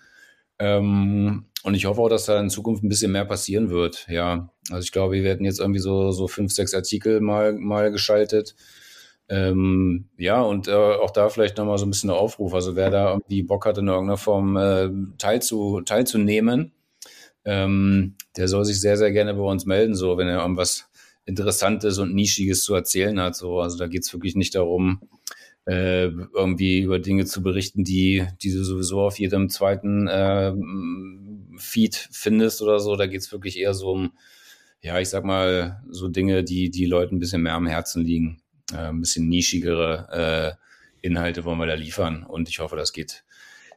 Ähm, und ich hoffe auch, dass da in Zukunft ein bisschen mehr passieren wird. Ja, also ich glaube, wir werden jetzt irgendwie so, so fünf, sechs Artikel mal, mal geschaltet. Ähm, ja, und äh, auch da vielleicht nochmal so ein bisschen der Aufruf. Also wer da irgendwie Bock hat, in irgendeiner Form äh, teilzu, teilzunehmen, ähm, der soll sich sehr, sehr gerne bei uns melden, so wenn er irgendwas Interessantes und Nischiges zu erzählen hat. So. Also da geht es wirklich nicht darum, äh, irgendwie über Dinge zu berichten, die, die du sowieso auf jedem zweiten äh, Feed findest oder so. Da geht es wirklich eher so um, ja, ich sag mal, so Dinge, die die Leuten ein bisschen mehr am Herzen liegen. Äh, ein bisschen nischigere äh, Inhalte wollen wir da liefern. Und ich hoffe, das geht,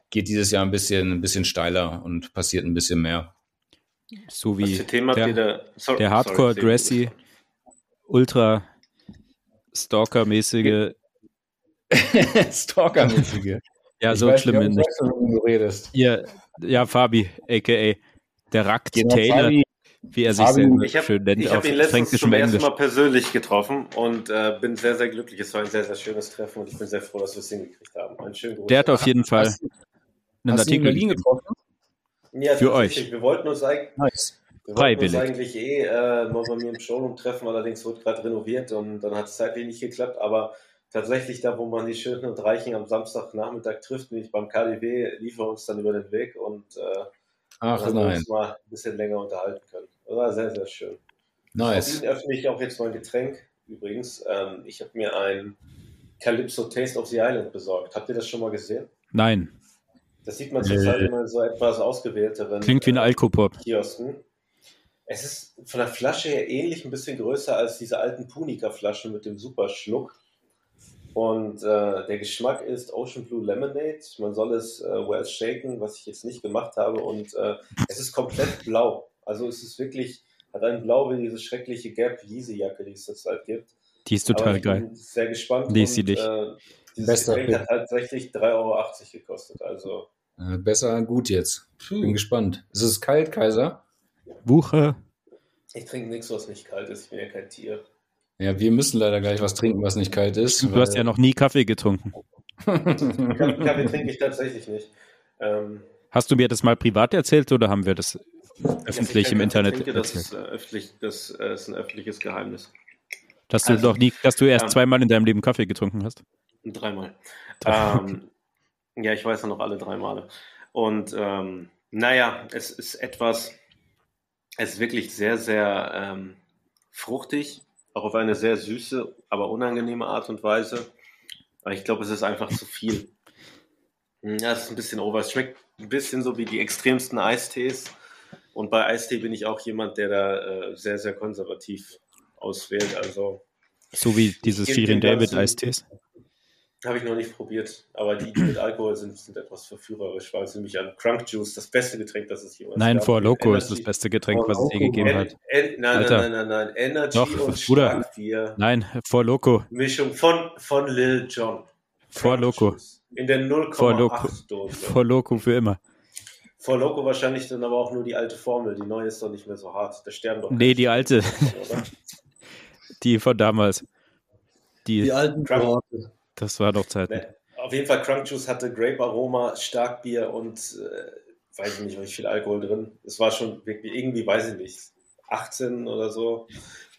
geht dieses Jahr ein bisschen, ein bisschen steiler und passiert ein bisschen mehr. So wie der, der Hardcore-Dressy ultra Stalker-mäßige. Stalker-mäßige. ja, ich so weiß, schlimm nicht. Du redest. Ja, ja, Fabi, a.k.a. der Rakt genau, Taylor, Fabi, wie er sich Fabi, sehr schön nennt. Ich habe ihn letztens zum ersten Mal persönlich getroffen und äh, bin sehr, sehr glücklich. Es war ein sehr, sehr schönes Treffen und ich bin sehr froh, dass wir es hingekriegt haben. Einen schönen Gruß. Der hat auf jeden Fall einen Artikel in Berlin getroffen. Ja, für euch. Wir wollten uns eigentlich, nice. Wir Freiwillig. uns eigentlich eh äh, mal bei mir im Showroom treffen, allerdings wird gerade renoviert und dann hat es zeitlich nicht geklappt, aber tatsächlich da, wo man die Schönen und Reichen am Samstagnachmittag trifft, nämlich beim KDW, liefern wir uns dann über den Weg und äh, Ach, dann nein. uns mal ein bisschen länger unterhalten können. Das war sehr, sehr schön. Nice. Ihnen öffne ich auch jetzt mein Getränk übrigens. Ähm, ich habe mir ein Calypso Taste of the Island besorgt. Habt ihr das schon mal gesehen? Nein. Das sieht man zurzeit äh, immer so etwas ausgewählteren Klingt wie ein Alkopop. Kiosken. Es ist von der Flasche her ähnlich, ein bisschen größer als diese alten Punica-Flaschen mit dem Superschluck. Und äh, der Geschmack ist Ocean Blue Lemonade. Man soll es äh, well shaken, was ich jetzt nicht gemacht habe. Und äh, es ist komplett blau. Also es ist wirklich, hat ein Blau wie diese schreckliche Gap Yeezy Jacke, die es zurzeit gibt. Die ist total geil. Ich bin sehr gespannt. Lies sie dich. Äh, dieses Bester Getränk hat tatsächlich 3,80 Euro gekostet. Also äh, besser gut jetzt. Puh. Bin gespannt. Ist es kalt, Kaiser? Buche. Ich trinke nichts, was nicht kalt ist. Ich bin ja kein Tier. Ja, wir müssen leider gleich was trinken, was nicht kalt ist. Du hast ja noch nie Kaffee getrunken. Kaffee, trinke ich tatsächlich nicht. Ähm, Hast du mir das mal privat erzählt oder haben wir das öffentlich im Internet trinke, das erzählt? ist, äh, öffentlich, das äh, ist ein öffentliches Geheimnis. Dass du also, doch nie, dass du erst ähm, zweimal in deinem Leben Kaffee getrunken hast? Dreimal. Drei- Ähm, ja, ich weiß ja noch alle drei Male. Und ähm, naja, es ist etwas, es ist wirklich sehr, sehr ähm, fruchtig, auch auf eine sehr süße, aber unangenehme Art und Weise. Aber ich glaube, es ist einfach zu viel. Ja, es ist ein bisschen over. Es schmeckt ein bisschen so wie die extremsten Eistees. Und bei Eistee bin ich auch jemand, der da äh, sehr, sehr konservativ auswählt. Also So wie dieses Shirin David Eistees? Habe ich noch nicht probiert, aber die, die mit Alkohol sind, sind etwas verführerisch, weil sie mich an Crunk Juice, das beste Getränk, das es jemals Nein, gab. Four Loco ist das Energy- beste Getränk, Four was es je gegeben En, hat. en, nein, Alter. nein, nein, nein, nein, Energy Doch, und Bruder. Starkbier. Nein, Four Loco. Mischung von, von Lil Jon. Four Crunk Loco. Juice. In der Four Loco. 0,8 Dose. Four Loco für immer. Four Loco wahrscheinlich dann aber auch nur die alte Formel. Die neue ist doch nicht mehr so hart. Da sterben doch Nee, die alte. Oder? Die von damals. Die, Die alten Crunk. Das war doch Zeiten. Nee, auf jeden Fall Crunk Juice hatte Grape Aroma, Starkbier und äh, weiß ich nicht, wie viel Alkohol drin. Es war schon irgendwie, weiß ich nicht, 18 oder so.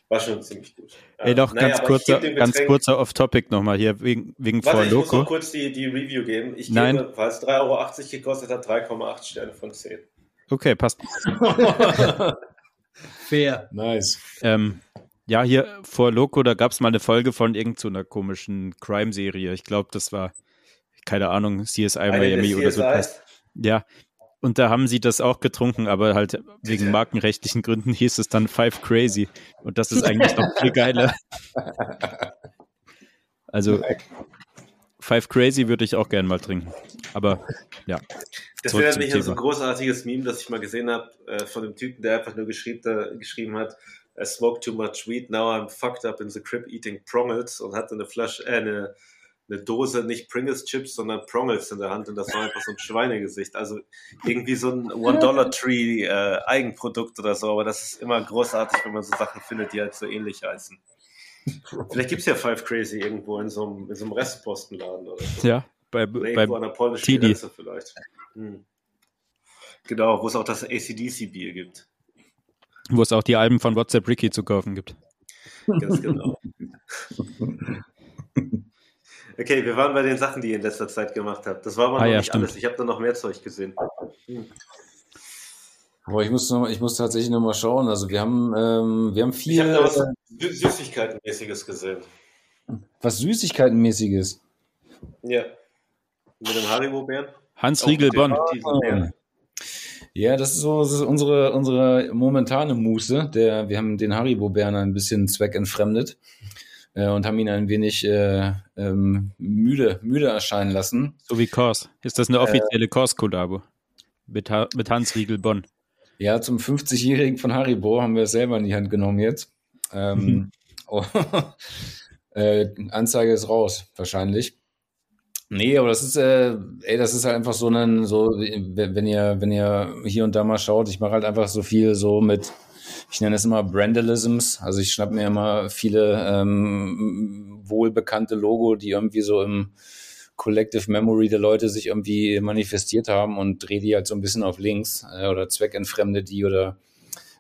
War schon ziemlich gut. Ey, Ähm, doch, naja, ganz kurzer, ganz kurzer Off-Topic nochmal hier, wegen, wegen Warte, ich muss noch Loco. kurz die, die Review geben. Ich Nein. gebe, weil es 3,80 Euro gekostet hat, 3,8 Sterne von 10. Okay, passt. Fair. Nice. Ähm, ja, hier vor Loco, da gab es mal eine Folge von irgendeiner komischen Crime-Serie. Ich glaube, das war, keine Ahnung, CSI Eine Miami der oder so. Ja. Und da haben sie das auch getrunken, aber halt wegen markenrechtlichen Gründen hieß es dann Five Crazy. Und das ist eigentlich noch viel geiler. Also Five Crazy würde ich auch gerne mal trinken. Aber ja. Das mich an so ein großartiges Meme, das ich mal gesehen habe, äh, von dem Typen, der einfach nur geschrieben, da, geschrieben hat, I smoked too much weed, now I'm fucked up in the crib eating Prongles und hatte eine Flasche, äh, eine, eine Dose, nicht Pringles Chips, sondern Prongles in der Hand und das war einfach so ein Schweinegesicht. Also irgendwie so ein One-Dollar-Tree äh, Eigenprodukt oder so, aber das ist immer großartig, wenn man so Sachen findet, die halt so ähnlich heißen. Vielleicht gibt es ja Five Crazy irgendwo in so einem, in so einem Restpostenladen oder so. Ja, bei, bei irgendwo an der polnischen. Grenze vielleicht. Hm. Genau, wo es auch das ACDC-Bier gibt. Wo es auch die Alben von WhatsApp Ricky zu kaufen gibt. Ganz genau. Okay, wir waren bei den Sachen, die ihr in letzter Zeit gemacht habt. Das war aber Ah, noch ja, nicht stimmt. alles. Ich habe da noch mehr Zeug gesehen. Aber ich muss, noch, ich muss tatsächlich noch mal schauen. Also wir haben, ähm, wir haben Ich viel, habe da was Sü Süßigkeitenmäßiges gesehen. was Süßigkeitenmäßiges. Ja. Mit dem Haribo-Bären. Hans Oh, Riegel Bonn. definitiv ein Bär. Ja, das ist so das ist unsere, unsere momentane Muße. Der, wir haben den Haribo-Bären ein bisschen zweckentfremdet äh, und haben ihn ein wenig äh, ähm, müde, müde erscheinen lassen. So wie Kors. Ist das eine Äh. offizielle Kors-Kollabo? Mit, Ha- mit Hans Riegel Bonn. Ja, zum 50-Jährigen von Haribo haben wir es selber in die Hand genommen jetzt. Ähm, oh, äh, Anzeige ist raus, wahrscheinlich. Nee, aber das ist, äh, ey, das ist halt einfach so ein, so, wenn ihr, wenn ihr hier und da mal schaut, ich mache halt einfach so viel so mit, ich nenne es immer Brandalisms, also ich schnapp mir immer viele ähm, wohlbekannte Logo, die irgendwie so im Collective Memory der Leute sich irgendwie manifestiert haben und drehe die halt so ein bisschen auf links äh, oder zweckentfremde die oder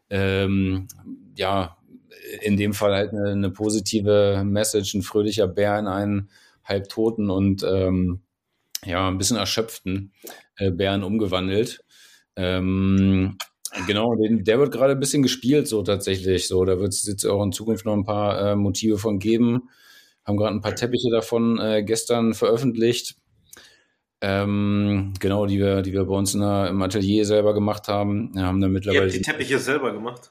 ähm, ja, in dem Fall halt eine, eine positive Message, ein fröhlicher Bär in einen halbtoten und ähm, ja, ein bisschen erschöpften äh, Bären umgewandelt. Ähm, genau, den, der wird gerade ein bisschen gespielt, so tatsächlich. So, da wird es jetzt auch in Zukunft noch ein paar äh, Motive von geben. Haben gerade ein paar Teppiche davon äh, gestern veröffentlicht. Ähm, genau, die wir, die wir bei uns in der, im Atelier selber gemacht haben. Wir haben da Ihr mittlerweile habt die Teppiche selber gemacht.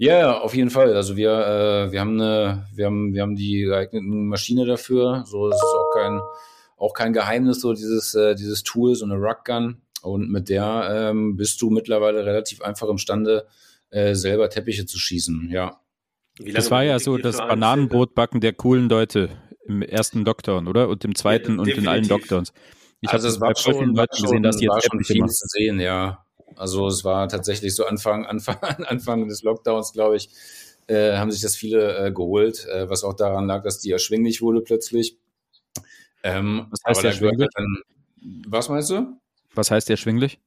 Ja, ja, auf jeden Fall. Also wir, äh, wir haben eine, wir haben, wir haben die geeignete Maschine dafür. So, das ist auch kein, auch kein Geheimnis, so dieses, äh, dieses Tool, so eine Rug Gun. Und mit der ähm, bist du mittlerweile relativ einfach imstande, äh, selber Teppiche zu schießen. Ja. Das war ja so das Bananenbrotbacken der coolen Leute im ersten Lockdown, oder? Und im zweiten Ja, und in allen. Lockdowns. Ich also habe es war bei vielen schon, Leuten gesehen, dass die war jetzt schon Teppiche viel machen. zu sehen, ja. Also es war tatsächlich so Anfang, Anfang, Anfang des Lockdowns, glaube ich, äh, haben sich das viele äh, geholt, äh, was auch daran lag, dass die erschwinglich wurde plötzlich. Ähm, Was heißt erschwinglich? dann, was meinst du? Was heißt erschwinglich?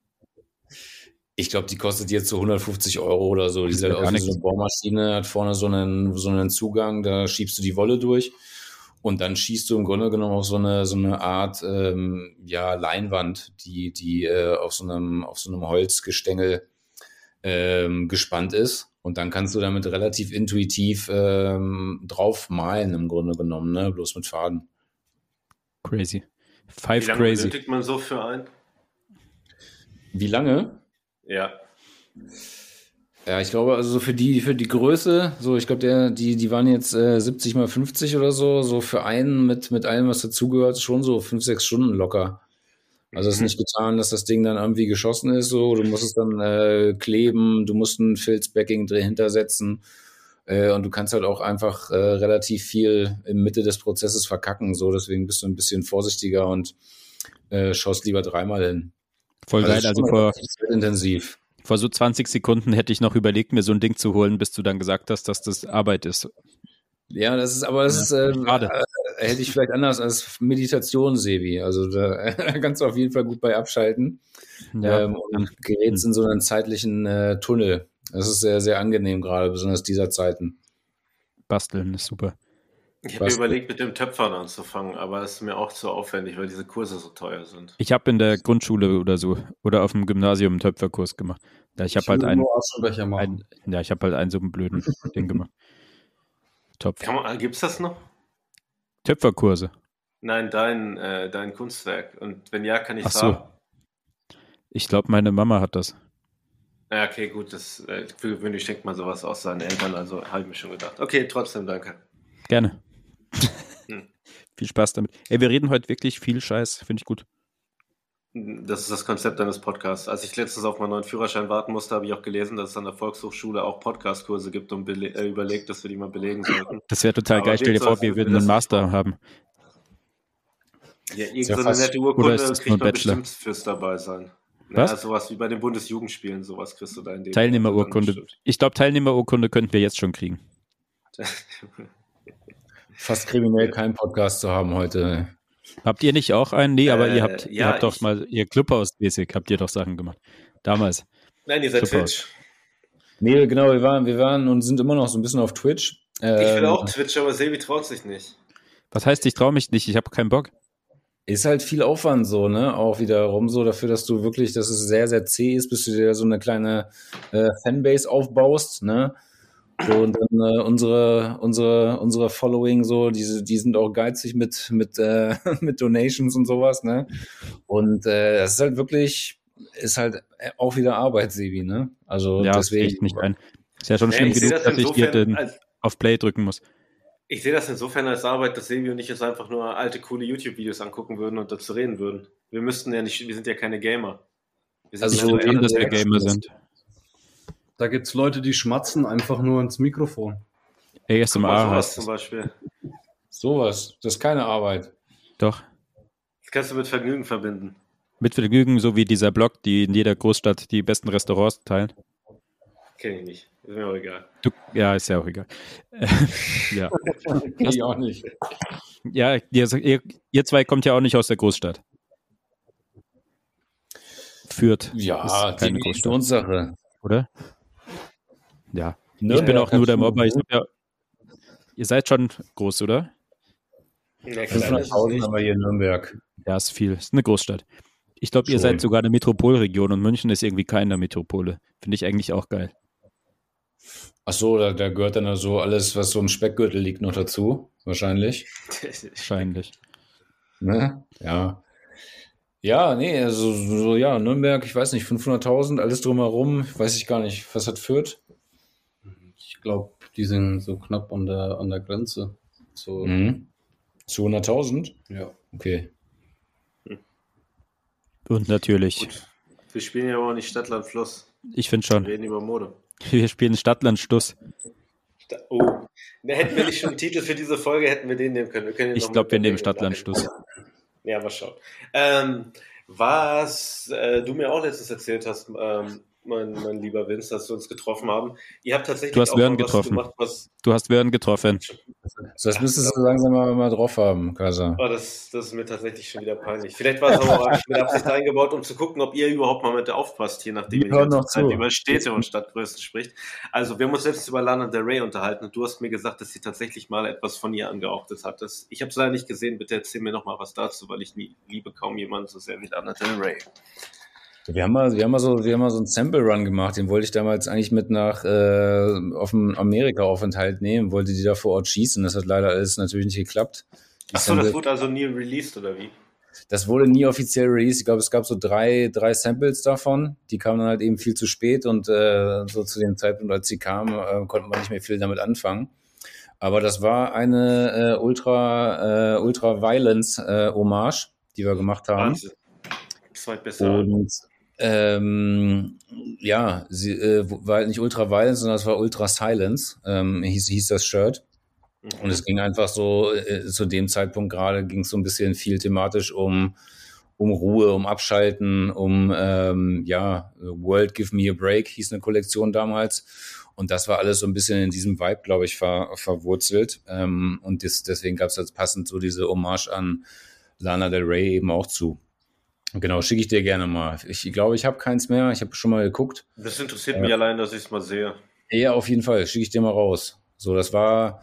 Ich glaube, die kostet jetzt so 150 Euro oder so. Die halt aus wie so eine Bohrmaschine, hat vorne so einen, so einen Zugang, da schiebst du die Wolle durch und dann schießt du im Grunde genommen auf so eine, so eine Art ähm, ja, Leinwand, die, die äh, auf, so einem, auf so einem Holzgestänge ähm, gespannt ist. Und dann kannst du damit relativ intuitiv ähm, drauf malen, im Grunde genommen, ne? bloß mit Faden. Crazy. Five Wie lange crazy. benötigt man so für ein? Wie lange? Ja. Ja, ich glaube, also so für die, für die Größe, so, ich glaube, der, die, die waren jetzt äh, 70 mal 50 oder so, so für einen mit, mit allem, was dazugehört, schon so fünf, sechs Stunden locker. Also es ist nicht getan, dass das Ding dann irgendwie geschossen ist, so, du musst es dann äh, kleben, du musst ein Filzbacking dahinter setzen äh, und du kannst halt auch einfach äh, relativ viel in Mitte des Prozesses verkacken, so, deswegen bist du ein bisschen vorsichtiger und äh, schaust lieber dreimal hin. Voll geil. es ist Also vor, intensiv. Vor so 20 Sekunden hätte ich noch überlegt, mir so ein Ding zu holen, bis du dann gesagt hast, dass das Arbeit ist. Ja, das ist, aber das ist, äh, schade. äh, hätte ich vielleicht anders als Meditation, Sebi. Also da, da kannst du auf jeden Fall gut bei abschalten ähm, und gerätst in so einen zeitlichen äh, Tunnel. Das ist sehr, sehr angenehm gerade, besonders dieser Zeiten. Basteln ist super. Ich habe überlegt, mit dem Töpfern anzufangen, aber es ist mir auch zu aufwendig, weil diese Kurse so teuer sind. Ich habe in der Grundschule oder so oder auf dem Gymnasium einen Töpferkurs gemacht. Ja, ich habe halt einen, nur Aschenbecher machen. ein, ja, ich habe halt einen so einen blöden Ding gemacht. Topf. Man, gibt's das noch? Töpferkurse. Nein, dein, äh, dein Kunstwerk. Und wenn ja, kann ich Ach so. haben. Ich glaube, meine Mama hat das. Ja, okay, gut. Das, äh, für gewöhnlich denkt man sowas aus seinen Eltern, also habe ich mir schon gedacht. Okay, trotzdem danke. Gerne. Hm. viel Spaß damit. Ey, wir reden heute wirklich viel Scheiß. Finde ich gut. Das ist das Konzept deines Podcasts. Als ich letztens auf meinen neuen Führerschein warten musste, habe ich auch gelesen, dass es an der Volkshochschule auch Podcast-Kurse gibt und äh, überlegt, dass wir die mal belegen sollten. Das wäre total Aber geil. Stell dir vor, wir würden einen Master haben. Ja, irgendeine nette Urkunde kriegt man Bachelor? bestimmt fürs dabei sein. Was? Ja, sowas wie bei den Bundesjugendspielen, sowas kriegst du da in dem Teilnehmerurkunde. Ich glaube, Teilnehmerurkunde könnten wir jetzt schon kriegen. Fast kriminell, keinen Podcast zu haben heute. Habt ihr nicht auch einen? Nee, aber Äh, ihr habt, ihr ja, habt doch ich- mal, ihr Clubhaus-mäßig habt ihr doch Sachen gemacht. Damals. Nein, ihr seid Super. Twitch. Nee, genau, wir waren, wir waren und sind immer noch so ein bisschen auf Twitch. Ich will Ähm, auch Twitch, aber Sebi traut sich nicht. Was heißt, ich traue mich nicht, ich habe keinen Bock. Ist halt viel Aufwand so, ne? Auch wiederum so dafür, dass du wirklich, dass es sehr, sehr zäh ist, bis du dir so eine kleine äh, Fanbase aufbaust, ne? So, und dann äh, unsere, unsere, unsere Following so, diese, die sind auch geizig mit, mit, äh, mit Donations und sowas, ne? Und äh, das ist halt wirklich, ist halt auch wieder Arbeit, Sebi, ne? Also ja, das deswegen. ich nicht ein. Ist ja schon Ja, schlimm ich genug, das dass ich hier insofern den als, auf Play drücken muss. ich sehe das insofern als Arbeit, dass Sebi und ich jetzt einfach nur alte, coole YouTube-Videos angucken würden und dazu reden würden. Wir müssten ja nicht, wir sind ja keine Gamer. Wir sind Also nicht so dass wir Gamer ist- sind. Da gibt es Leute, die schmatzen einfach nur ins Mikrofon. ASMR sowas heißt zum. Beispiel. Sowas, das ist keine Arbeit. Doch. Das kannst du mit Vergnügen verbinden. Mit Vergnügen, so wie dieser Blog, die in jeder Großstadt die besten Restaurants teilen. Kenne ich nicht. Ist mir auch egal. Du, ja, ist ja auch egal. ja. Ich auch nicht. Ja, ihr, ihr, zwei kommt ja auch nicht aus der Großstadt. Fürth Ja, ist keine Großstadt, oder? Ja. Ne? Ich bin auch nur der Mobber. Ich hab ja, ihr seid schon groß, oder? Ja, klein ist es 500.000 nicht. haben wir hier in Nürnberg. Ja, ist viel. Ist eine Großstadt. Ich glaube, ihr seid sogar eine Metropolregion und München ist irgendwie keine Metropole. Finde ich eigentlich auch geil. Ach so, da, da gehört dann so alles, was so im Speckgürtel liegt, noch dazu. Wahrscheinlich. Wahrscheinlich. Ne? Ja. Ja, nee, also so, ja, Nürnberg, ich weiß nicht, 500.000, alles drumherum, weiß ich gar nicht, was hat Fürth? Ich glaube, die sind so knapp an der, an der Grenze. So, Mhm. 200.000? ja. Okay. Und natürlich, Gut. Wir spielen ja aber auch nicht Stadtland Fluss. ich finde Wir schon, reden über Mode. wir spielen Stadtland Stuss. Oh. Da hätten wir nicht schon einen Titel für diese Folge, hätten wir den nehmen können. Wir können Ich glaube, wir nehmen. Stadtland Stuss. Ja, mal schauen. Ähm, was äh, du mir auch letztens erzählt hast, ähm, mein, mein lieber Vince, dass wir uns getroffen haben. Ihr habt tatsächlich du hast auch Wern was getroffen. gemacht, was. Du hast Wern getroffen. Das müsstest du langsam mal, mal drauf haben, Kaiser. Oh, das, das ist mir tatsächlich schon wieder peinlich. Vielleicht war es aber auch mit Absicht eingebaut, um zu gucken, ob ihr überhaupt mal mit aufpasst, hier nachdem Wir ihr die hören ganze noch Zeit zu. über Städte und Stadtgrößen spricht. Also, wir haben uns letztens über Lana Del Rey unterhalten und du hast mir gesagt, dass sie tatsächlich mal etwas von ihr angehauchtet hat. Das, ich habe es leider nicht gesehen. Bitte erzähl mir noch mal was dazu, weil ich nie, liebe kaum jemanden so sehr wie Lana Del Rey. Wir haben mal, wir haben mal so, wir haben mal so einen Sample Run gemacht. Den wollte ich damals eigentlich mit nach äh, auf dem Amerika-Aufenthalt nehmen, wollte die da vor Ort schießen. Das hat leider alles natürlich nicht geklappt. Achso, das wurde also nie released, oder wie? Das wurde nie offiziell released. Ich glaube, es gab so drei, drei Samples davon. Die kamen dann halt eben viel zu spät und äh, so zu dem Zeitpunkt, als sie kamen, äh, konnte man nicht mehr viel damit anfangen. Aber das war eine äh, Ultra, äh, Ultra Violence äh, Hommage, die wir gemacht haben. Wahnsinn. Zweitbester. Und ähm, ja, sie äh, war halt nicht Ultra Violence, sondern es war Ultra Silence, ähm, hieß, hieß das Shirt. Und es ging einfach so, äh, zu dem Zeitpunkt gerade ging es so ein bisschen viel thematisch um, um Ruhe, um Abschalten, um, ähm, ja, World Give Me a Break hieß eine Kollektion damals. Und das war alles so ein bisschen in diesem Vibe, glaube ich, ver, verwurzelt. Ähm, und das, deswegen gab es als passend so diese Hommage an Lana Del Rey eben auch zu. Genau, schicke ich dir gerne mal. Ich glaube, ich habe keins mehr. Ich habe schon mal geguckt. Das interessiert mich allein, dass ich es mal sehe. Ja, auf jeden Fall. Schicke ich dir mal raus. So, das war.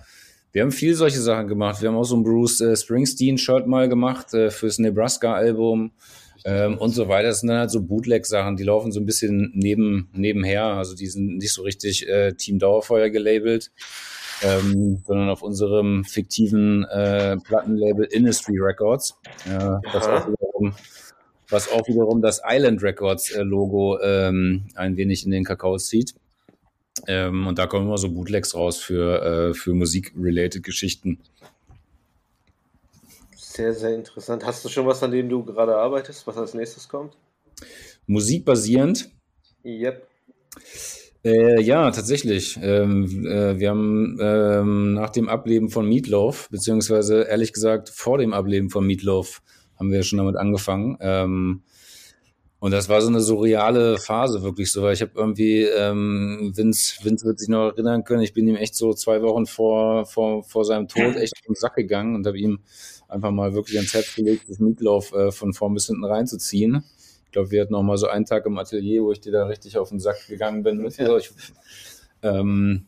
Wir haben viel solche Sachen gemacht. Wir haben auch so ein Bruce äh, Springsteen-Shirt mal gemacht äh, fürs Nebraska-Album ähm, und so weiter. Das sind dann halt so Bootleg-Sachen, die laufen so ein bisschen neben, nebenher. Also die sind nicht so richtig äh, Team Dauerfeuer gelabelt, ähm, sondern auf unserem fiktiven äh, Plattenlabel Industry Records. Äh, das auch wiederum was auch wiederum das Island Records äh, Logo ähm, ein wenig in den Kakao zieht. Ähm, und da kommen immer so Bootlegs raus für, äh, für Musik-related Geschichten. Sehr, sehr interessant. Hast du schon was, an dem du gerade arbeitest, was als nächstes kommt? Musikbasierend, Yep. Äh, ja, tatsächlich. Ähm, äh, wir haben ähm, nach dem Ableben von Meatloaf, beziehungsweise ehrlich gesagt vor dem Ableben von Meatloaf, haben wir schon damit angefangen. Ähm, und das war so eine surreale Phase, wirklich so, weil ich habe irgendwie, ähm, Vince, Vince wird sich noch erinnern können, ich bin ihm echt so zwei Wochen vor, vor, vor seinem Tod echt auf den Sack gegangen und habe ihm einfach mal wirklich ans Herz gelegt, das Meatloaf äh, von vorn bis hinten reinzuziehen. Ich glaube, wir hatten noch mal so einen Tag im Atelier, wo ich dir da richtig auf den Sack gegangen bin. Ich, ähm,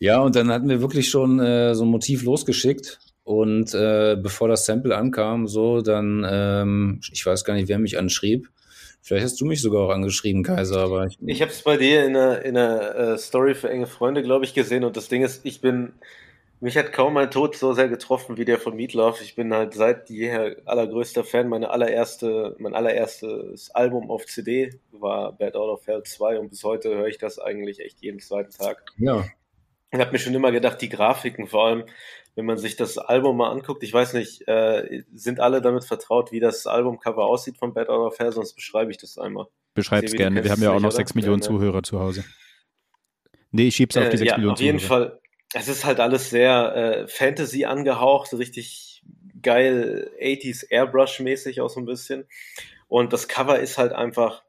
ja, und dann hatten wir wirklich schon äh, so ein Motiv losgeschickt. Und äh, bevor das Sample ankam, so, dann, ähm, ich weiß gar nicht, wer mich anschrieb. Vielleicht hast du mich sogar auch angeschrieben, Kaiser, aber ich, Ich habe es bei dir in einer, in einer äh, Story für enge Freunde, glaube ich, gesehen. Und das Ding ist, ich bin, mich hat kaum mein Tod so sehr getroffen wie der von Meatloaf. Ich bin halt seit jeher allergrößter Fan. Meine allererste, mein allererstes Album auf CD war Bad Out of Hell 2 und bis heute höre ich das eigentlich echt jeden zweiten Tag. ja, Ich habe mir schon immer gedacht, die Grafiken, vor allem, wenn man sich das Album mal anguckt, ich weiß nicht, äh, sind alle damit vertraut, wie das Albumcover aussieht von Bad Out of Hell, sonst beschreibe ich das einmal. Beschreib's gerne. Wir haben ja auch noch nicht, sechs oder? Millionen Ja, ne? Zuhörer zu Hause. Nee, ich schieb's auf die Äh, sechs ja, Millionen auf jeden Zuhörer. Fall. Es ist halt alles sehr äh, Fantasy angehaucht, richtig geil 80s Airbrush-mäßig auch so ein bisschen. Und das Cover ist halt einfach.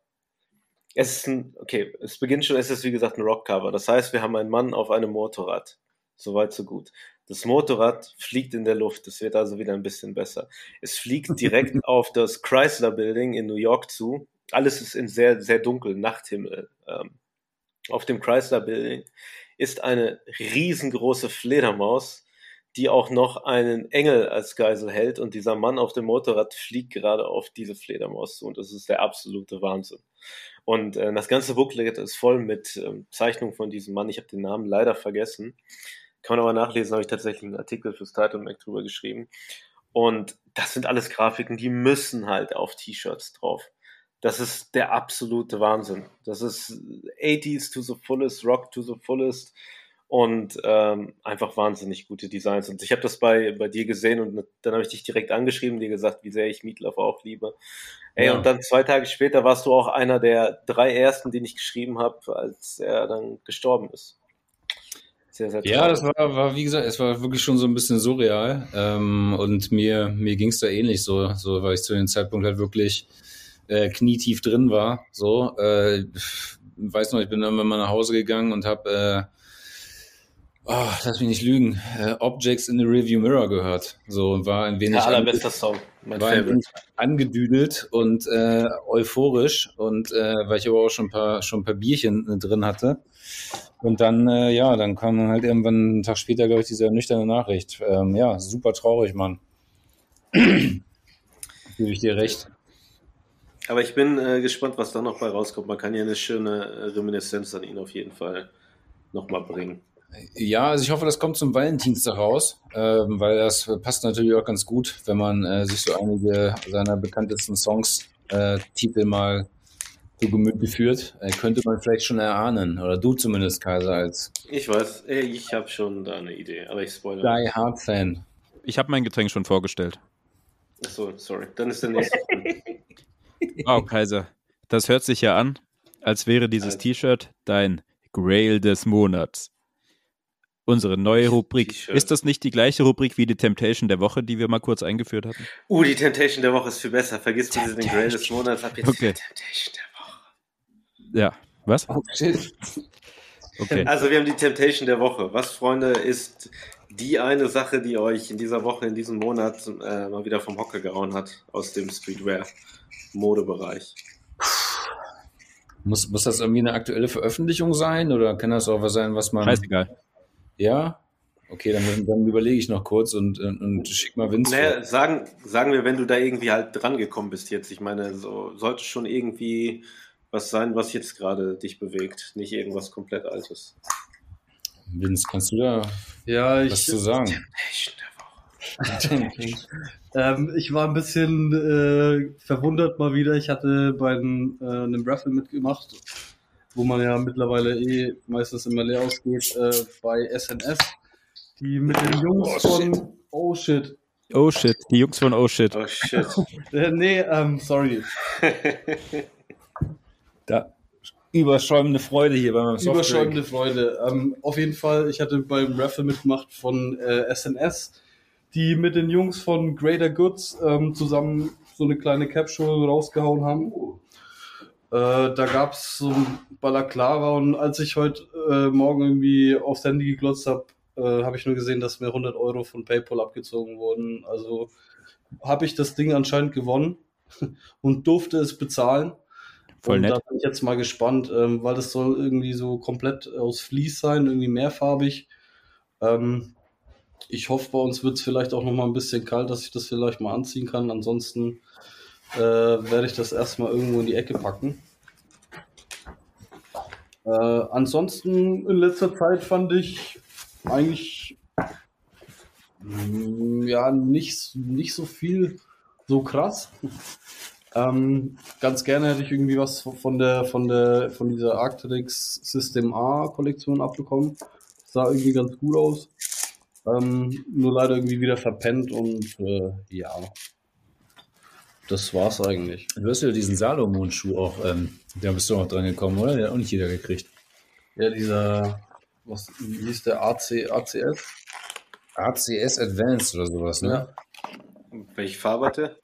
Es ist ein, okay, es beginnt schon, es ist wie gesagt ein Rockcover. Das heißt, wir haben einen Mann auf einem Motorrad. Soweit, so gut. Das Motorrad fliegt in der Luft. Es wird also wieder ein bisschen besser. Es fliegt direkt auf das Chrysler Building in New York zu. Alles ist in sehr, sehr dunkel, Nachthimmel. Ähm, auf dem Chrysler Building ist eine riesengroße Fledermaus, die auch noch einen Engel als Geisel hält und dieser Mann auf dem Motorrad fliegt gerade auf diese Fledermaus zu und das ist der absolute Wahnsinn. Und äh, das ganze Booklet ist voll mit ähm, Zeichnungen von diesem Mann. Ich habe den Namen leider vergessen. Kann man aber nachlesen, habe ich tatsächlich einen Artikel fürs Title Mac drüber geschrieben. Und das sind alles Grafiken, die müssen halt auf T-Shirts drauf. Das ist der absolute Wahnsinn. Das ist 80s to the fullest, Rock to the fullest und ähm, einfach wahnsinnig gute Designs. Und ich habe das bei, bei dir gesehen und dann habe ich dich direkt angeschrieben, dir gesagt, wie sehr ich Meatloaf auch liebe. Ey, Ja. und dann zwei Tage später warst du auch einer der drei ersten, den ich geschrieben habe, als er dann gestorben ist. Sehr, sehr Ja, das war, war, wie gesagt, es war wirklich schon so ein bisschen surreal. Ähm, und mir, mir ging es da ähnlich so, so, weil ich zu dem Zeitpunkt halt wirklich äh, knietief drin war. So, äh, weiß noch, ich bin dann mal nach Hause gegangen und habe, äh, oh, lass mich nicht lügen, äh, Objects in the Review Mirror gehört. So und war ein wenig, Der allerbeste Song. Mein war Favorite. angedüdelt und äh, euphorisch und äh, weil ich aber auch schon ein paar schon ein paar Bierchen äh, drin hatte. Und dann, äh, ja, dann kam halt irgendwann einen Tag später, glaube ich, diese ernüchternde Nachricht. Ähm, ja, super traurig, Mann. Gebe ich dir recht. Aber ich bin äh, gespannt, was da noch bei rauskommt. Man kann ja eine schöne äh, Reminiszenz an ihn auf jeden Fall nochmal bringen. Ja, also ich hoffe, das kommt zum Valentinstag raus, ähm, weil das passt natürlich auch ganz gut, wenn man äh, sich so einige seiner bekanntesten Songs, äh, Titel mal zu Gemüte führt. Äh, könnte man vielleicht schon erahnen, oder du zumindest, Kaiser, als Ich weiß, äh, ich habe schon da eine Idee, aber ich spoilere. Die Hard Fan. Ich habe mein Getränk schon vorgestellt. Achso, sorry. Dann ist der nächste. Wow, Kaiser. Das hört sich ja an, als wäre dieses Alter. T-Shirt dein Grail des Monats. Unsere neue Rubrik. T-Shirt. Ist das nicht die gleiche Rubrik wie die Temptation der Woche, die wir mal kurz eingeführt hatten? uh, die Temptation der Woche ist viel besser. Vergiss bitte den Grail des Monats. Ab jetzt Okay. die Temptation der Woche. Ja. Was? Oh, shit. Okay. Also wir haben die Temptation der Woche. Was, Freunde, ist die eine Sache, die euch in dieser Woche, in diesem Monat äh, mal wieder vom Hocker gehauen hat aus dem Streetwear-Modebereich? Muss, muss das irgendwie eine aktuelle Veröffentlichung sein oder kann das auch was sein, was man. Scheißegal. Ja? Okay, dann, dann überlege ich noch kurz und, und, und schick mal Vince. Naja, sagen, sagen wir, wenn du da irgendwie halt dran gekommen bist jetzt. Ich meine, so sollte schon irgendwie was sein, was jetzt gerade dich bewegt, nicht irgendwas komplett Altes. Vince, kannst du da Ja, was ich, zu sagen? Temptation der Woche. ähm, ich war ein bisschen äh, verwundert mal wieder. Ich hatte bei einem, äh, einem Raffle mitgemacht, wo man ja mittlerweile eh meistens immer leer ausgeht, äh, bei SNS, die mit den Jungs von Oh shit. Oh shit, die Jungs von Oh shit. Oh shit. Äh, nee, ähm, sorry. Da überschäumende Freude hier beim Softdrink. Überschäumende Freude. Ähm, auf jeden Fall, ich hatte beim Raffle mitgemacht von äh, SNS, die mit den Jungs von Greater Goods ähm, zusammen so eine kleine Capsule rausgehauen haben. Äh, da gab es so ein Balaclava und als ich heute äh, Morgen irgendwie aufs Handy geglotzt habe, äh, habe ich nur gesehen, dass mir 100 Euro von PayPal abgezogen wurden. Also habe ich das Ding anscheinend gewonnen und durfte es bezahlen. Voll und nett. da bin ich jetzt mal gespannt, ähm, weil das soll irgendwie so komplett aus Vlies sein, irgendwie mehrfarbig. Ähm, ich hoffe, bei uns wird es vielleicht auch noch mal ein bisschen kalt, dass ich das vielleicht mal anziehen kann. Ansonsten äh, werde ich das erstmal irgendwo in die Ecke packen. Äh, ansonsten in letzter Zeit fand ich eigentlich mm, ja nicht, nicht so viel so krass. Ähm, ganz gerne hätte ich irgendwie was von der von der von dieser Arcteryx System A Kollektion abbekommen. Sah irgendwie ganz gut aus. Ähm, nur leider irgendwie wieder verpennt und äh, ja. Das war's eigentlich. Du hast ja diesen Salomon-Schuh auch, ähm, da bist du auch dran gekommen, oder? Der hat auch nicht jeder gekriegt. Ja, dieser, was wie hieß der AC, ACS? ACS Advanced oder sowas, ne? Welche Farbe hat der?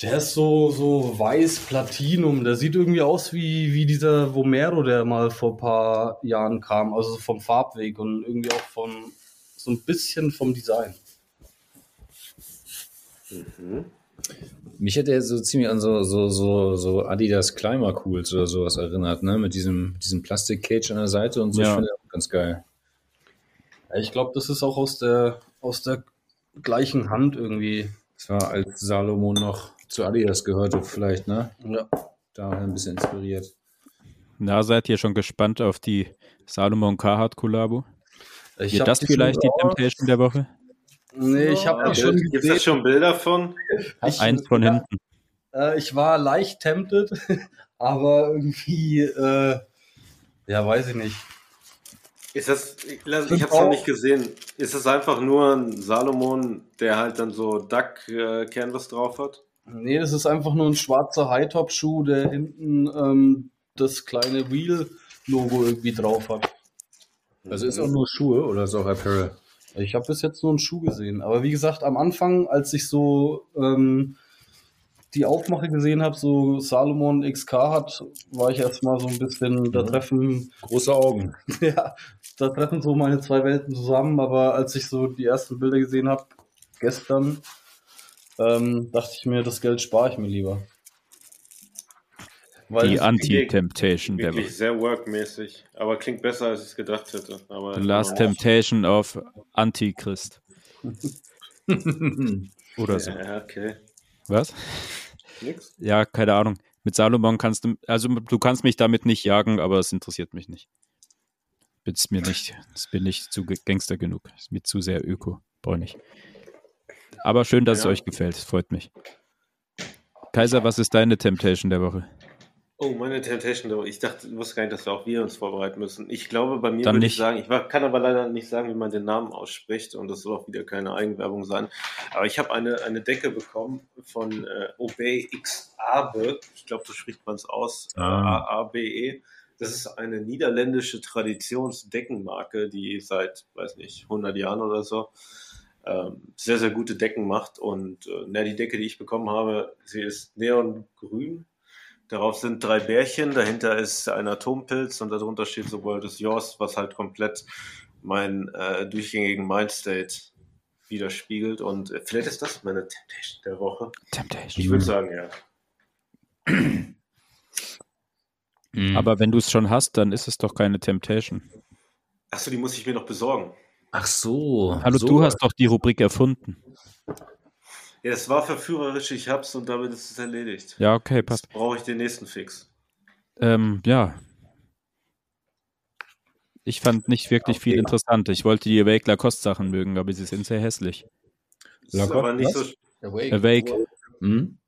Der ist so, so weiß Platinum. Der sieht irgendwie aus wie, wie dieser Vomero, der mal vor ein paar Jahren kam. Also vom Farbweg und irgendwie auch von so ein bisschen vom Design. Mich hat er so ziemlich an so, so, so, so Adidas Climber Cools oder sowas erinnert, ne? Mit diesem, diesem Plastik-Cage an der Seite und so. Ja. Ich finde das auch ganz geil. Ja, Ich glaube, das ist auch aus der, aus der gleichen Hand irgendwie. Das war, als Salomon noch zu Adidas gehörte, vielleicht, ne? Ja. Da ein bisschen inspiriert. Na, seid ihr schon gespannt auf die Salomon Carhartt Kollabo? Ich Wird das die vielleicht die Temptation der Woche? Nee, ich habe die schon Gibt es schon Bilder von? Ich, Eins von ja, hinten. Äh, ich war leicht tempted, aber irgendwie, äh, ja, weiß ich nicht. Ist das, ich, ich habe es noch nicht gesehen. Ist das einfach nur ein Salomon, der halt dann so Duck äh, Canvas drauf hat? Nee, das ist einfach nur ein schwarzer High-Top-Schuh, der hinten ähm, das kleine Wheel-Logo irgendwie drauf hat. Also ist auch nur Schuhe oder ist auch Apparel? Ich habe bis jetzt nur einen Schuh gesehen. Aber wie gesagt, am Anfang, als ich so ähm, die Aufmache gesehen habe, so Salomon XK hat, war ich erstmal so ein bisschen, da treffen, Große Augen. ja, da treffen so meine zwei Welten zusammen, aber als ich so die ersten Bilder gesehen habe, gestern, ähm, dachte ich mir, das Geld spare ich mir lieber. Weil Die es- Anti-Temptation der Wirklich Woche. sehr workmäßig, aber klingt besser, als ich es gedacht hätte. Aber The Last Temptation of Antichrist. Oder so. Ja, okay. Was? Nix. Ja, keine Ahnung. Mit Salomon kannst du, also du kannst mich damit nicht jagen, aber es interessiert mich nicht. Ist mir nicht, das bin ich zu Gangster genug. Ist mir zu sehr öko. Brauche ich nicht. Aber schön, dass es Ja. euch gefällt. Es freut mich. Kaiser, was ist deine Temptation der Woche? Oh, meine Temptation, Door. ich dachte, ich wusste gar nicht, dass wir auch wir uns vorbereiten müssen. Ich glaube, bei mir Dann würde nicht. ich sagen, ich kann aber leider nicht sagen, wie man den Namen ausspricht und das soll auch wieder keine Eigenwerbung sein. Aber ich habe eine, eine Decke bekommen von äh, Obey X Abe. Ich glaube, so spricht man es aus. Ah. A-A-B-E. Das ist eine niederländische Traditionsdeckenmarke, die seit, weiß nicht, 100 Jahren oder so ähm, sehr, sehr gute Decken macht. Und äh, na, die Decke, die ich bekommen habe, sie ist neongrün. Darauf sind drei Bärchen, dahinter ist ein Atompilz und darunter steht so World is Yours, was halt komplett meinen äh, durchgängigen Mindstate widerspiegelt. Und äh, vielleicht ist das meine Temptation der Woche. Temptation. Ich würde sagen, ja. Mhm. Aber wenn du es schon hast, dann ist es doch keine Temptation. Achso, die muss ich mir noch besorgen. Ach so. Hallo, so. du hast doch die Rubrik erfunden. Ja, es war verführerisch, ich hab's und damit ist es erledigt. Ja, okay, passt. Jetzt brauche ich den nächsten Fix. Ähm, ja. Ich fand nicht wirklich viel Okay. interessant. Ich wollte die Awake Lacoste Sachen mögen, aber sie sind sehr hässlich. Das ist Lacoste, aber nicht was? so. Awake. Awake, Hm?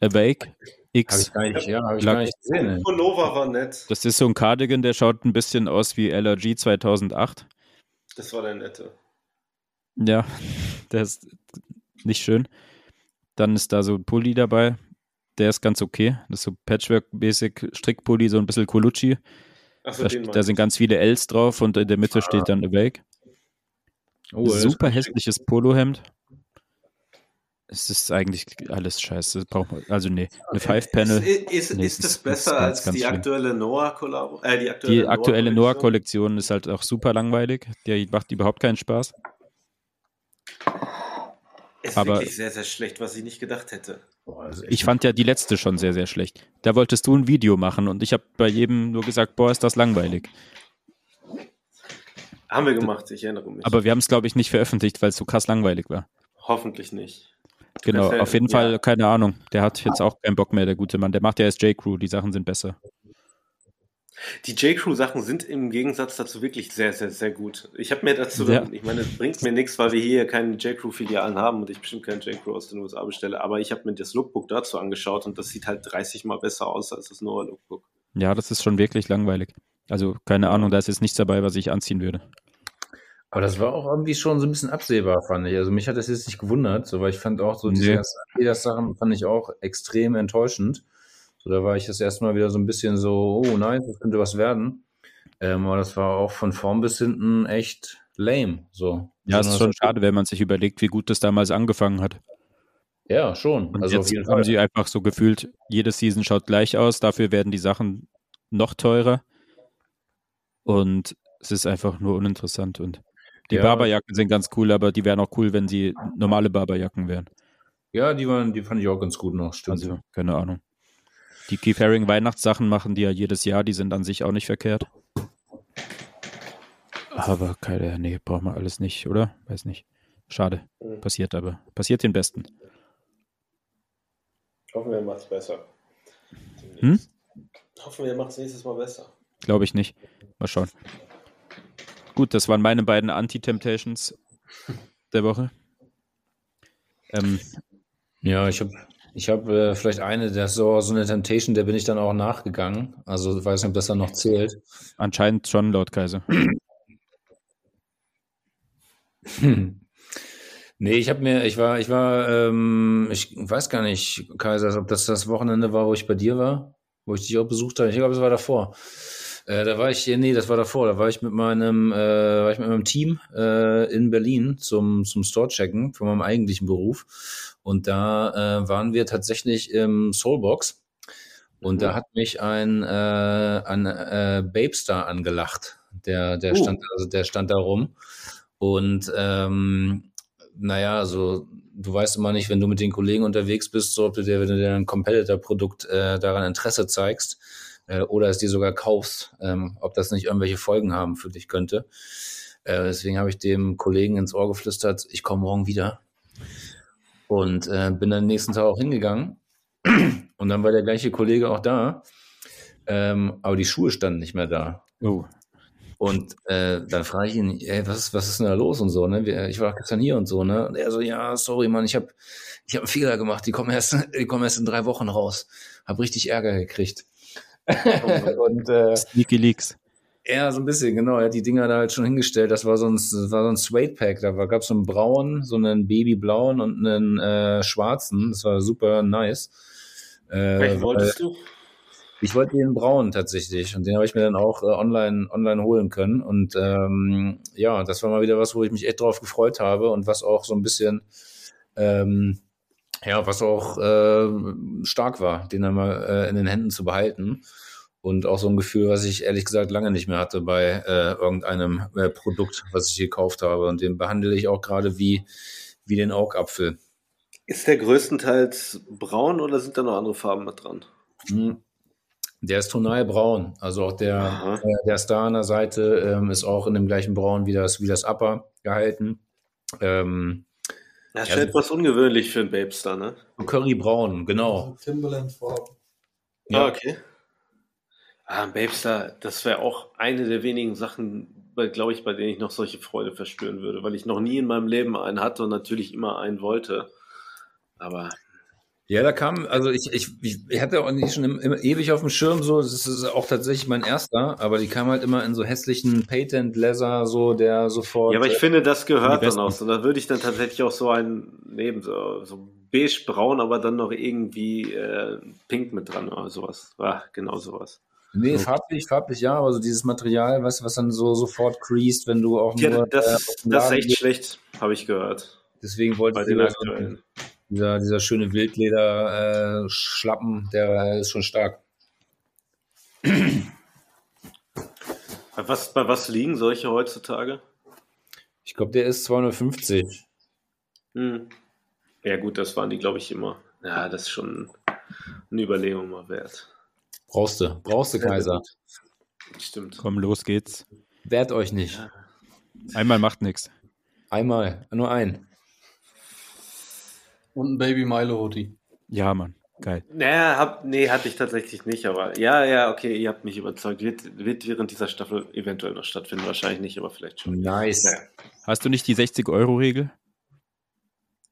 Awake X. ich gar nicht, ja, habe ich gar nicht gesehen. Pullover war nett. Das ist so ein Cardigan, der schaut ein bisschen aus wie LRG 2008. Das war der nette. Ja, der ist nicht schön. Dann ist da so ein Pulli dabei. Der ist ganz okay. Das ist so Patchwork-mäßig Strickpulli, so ein bisschen Colucci. Achso, Da, da sind ganz viele Ls drauf und in der Mitte steht dann Awake. Oh, Super hässliches Polohemd. Es ist eigentlich alles scheiße. Braucht man, also nee, eine Five-Panel. Ist, ist, Nee, ist das das ist besser ganz, als ganz die aktuelle Noah-Kollabo? Äh, die aktuelle, Die aktuelle Noah-Kollektion? Noah-Kollektion ist halt auch super langweilig. Die macht überhaupt keinen Spaß. Ist aber- wirklich sehr, sehr schlecht, was ich nicht gedacht hätte. Boah, Ich fand ja die letzte schon sehr, sehr schlecht. Da wolltest du ein Video machen und ich habe bei jedem nur gesagt, boah, ist das langweilig. Haben wir gemacht, ich erinnere mich. Aber wir haben es, glaube ich, nicht veröffentlicht, weil es so krass langweilig war. Hoffentlich nicht. Genau, auf jeden ja. Fall, keine Ahnung. Der hat jetzt auch keinen Bock mehr, der gute Mann. Der macht ja erst J-Crew, die Sachen sind besser. Die J-Crew-Sachen sind im Gegensatz dazu wirklich sehr, sehr, sehr gut. Ich habe mir dazu, Ja. ich meine, es bringt mir nichts, weil wir hier keine J-Crew-Filialen haben und ich bestimmt keinen J-Crew aus den USA bestelle, aber ich habe mir das Lookbook dazu angeschaut und das sieht halt 30 Mal besser aus als das Noah Lookbook. Ja, das ist schon wirklich langweilig. Also, keine Ahnung, da ist jetzt nichts dabei, was ich anziehen würde. Aber das war auch irgendwie schon so ein bisschen absehbar, fand ich. Also mich hat das jetzt nicht gewundert, so, weil ich fand auch so Nee. diese ersten Adidas-Sachen fand ich auch extrem enttäuschend. So, da war ich das erste Mal wieder so ein bisschen so, oh nein, das könnte was werden. Ähm, aber das war auch von vorn bis hinten echt lame. So. Ja, es ist schon schade, wenn man sich überlegt, wie gut das damals angefangen hat. Ja, schon. Und also jetzt haben Fall. sie einfach so gefühlt, jede Season schaut gleich aus, dafür werden die Sachen noch teurer. Und es ist einfach nur uninteressant. Und die Ja. Barberjacken sind ganz cool, aber die wären auch cool, wenn sie normale Barberjacken wären. Ja, die waren, die fand ich auch ganz gut noch, stimmt. Also, keine Ahnung. Die Keith Haring Weihnachtssachen machen die ja jedes Jahr, die sind an sich auch nicht verkehrt. Aber keine, nee, braucht man alles nicht, oder? Weiß nicht. Schade. Mhm. Passiert aber. Passiert den Besten. Hoffen wir, macht es besser. Hm? Hoffen wir, macht es nächstes Mal besser. Glaube ich nicht. Mal schauen. Gut, das waren meine beiden Anti-Temptations der Woche. Ähm, Ja, ich habe ich hab, äh, vielleicht eine, das ist so, so eine Temptation, der bin ich dann auch nachgegangen. Also ich weiß nicht, ob das dann noch zählt. anscheinend schon laut Kaiser. Nee, ich habe mir, ich war, ich war, ähm, ich weiß gar nicht, Kaiser, ob das das Wochenende war, wo ich bei dir war, wo ich dich auch besucht habe. Ich glaube, es war davor. Äh, da war ich, nee, das war davor, da war ich mit meinem, äh, war ich mit meinem Team äh, in Berlin zum, zum Store-Checken von meinem eigentlichen Beruf. Und da äh, waren wir tatsächlich im Soulbox. Und da hat mich ein, äh, ein äh, Babestar angelacht. Der, der, Uh. stand, also der stand da rum. Und ähm, naja, also du weißt immer nicht, wenn du mit den Kollegen unterwegs bist, so ob du dir, wenn du dir ein Competitor-Produkt äh, daran Interesse zeigst äh, oder es dir sogar kaufst, ähm, ob das nicht irgendwelche Folgen haben für dich könnte. Äh, deswegen habe ich dem Kollegen ins Ohr geflüstert, ich komme morgen wieder. Und äh, bin dann nächsten Tag auch hingegangen. Und dann war der gleiche Kollege auch da. Ähm, aber die Schuhe standen nicht mehr da. Oh. Und äh, dann frage ich ihn, ey, was, was ist denn da los und so, ne? Ich war doch gestern hier und so, ne? Und er so, ja, sorry, Mann, ich habe ich hab einen Fehler gemacht, die kommen erst, die kommen erst in drei Wochen raus. Hab richtig Ärger gekriegt. und äh, Sneaky Leaks. Ja, so ein bisschen, genau. Er hat die Dinger da halt schon hingestellt. Das war so ein, das war so ein Suede Pack. Da gab es so einen braunen, so einen babyblauen und einen äh, schwarzen. Das war super nice. Äh, Welchen wolltest du? ich wollte den braunen tatsächlich und den habe ich mir dann auch äh, online, online holen können. Und ähm, ja, das war mal wieder was, wo ich mich echt drauf gefreut habe und was auch so ein bisschen, ähm, ja, was auch äh, stark war, den dann mal äh, in den Händen zu behalten. Und auch so ein Gefühl, was ich ehrlich gesagt lange nicht mehr hatte bei äh, irgendeinem äh, Produkt, was ich gekauft habe. Und den behandle ich auch gerade wie, wie den Augapfel. Ist der größtenteils braun oder sind da noch andere Farben mit dran? Hm. Der ist tonalbraun. Also auch der, äh, der Star an der Seite ähm, ist auch in dem gleichen Braun wie das, wie das Upper gehalten. Ähm, Das ist Ja, etwas ungewöhnlich für einen Babestar, ne? Currybraun, genau. Timberland-Farben. Ah, okay. Ah, Babestar, das wäre auch eine der wenigen Sachen, glaube ich, bei denen ich noch solche Freude verspüren würde, weil ich noch nie in meinem Leben einen hatte und natürlich immer einen wollte. Aber Ja, da kam, also ich, ich, ich hatte auch nicht schon im, immer ewig auf dem Schirm so, das ist auch tatsächlich mein erster, aber die kam halt immer in so hässlichen Patent Leather, so der sofort. Ja, aber ich finde, das Die gehört dann auch so. Da würde ich dann tatsächlich auch so einen nehmen, so, so beige-braun, aber dann noch irgendwie äh, pink mit dran oder sowas. Ah, genau sowas. Nee, farblich, farblich ja, aber so dieses Material, was, was dann so sofort creased, wenn du auch Ja, nur. das, äh, das ist echt gehst. schlecht, habe ich gehört. Deswegen wollte ich aktuellen. dieser, dieser schöne Wildleder äh, Schlappen, der ist schon stark. Bei was, bei was liegen solche heutzutage? Ich glaube, der ist 250. Hm. Ja, gut, das waren die, glaube ich, immer. Ja, das ist schon eine Überlegung mal wert. Brauchst du, brauchst du, Kaiser. Stimmt. Komm, los geht's. Wehrt euch nicht. Einmal macht nichts. Einmal, nur ein. Und ein Baby Milo Hoodie. Ja, Mann. Geil. Naja, hab, nee, hatte ich tatsächlich nicht, aber ja, ja, okay, ihr habt mich überzeugt. Wird, wird während dieser Staffel eventuell noch stattfinden, wahrscheinlich nicht, aber vielleicht schon. Nice. Naja. Hast du nicht die 60-Euro-Regel?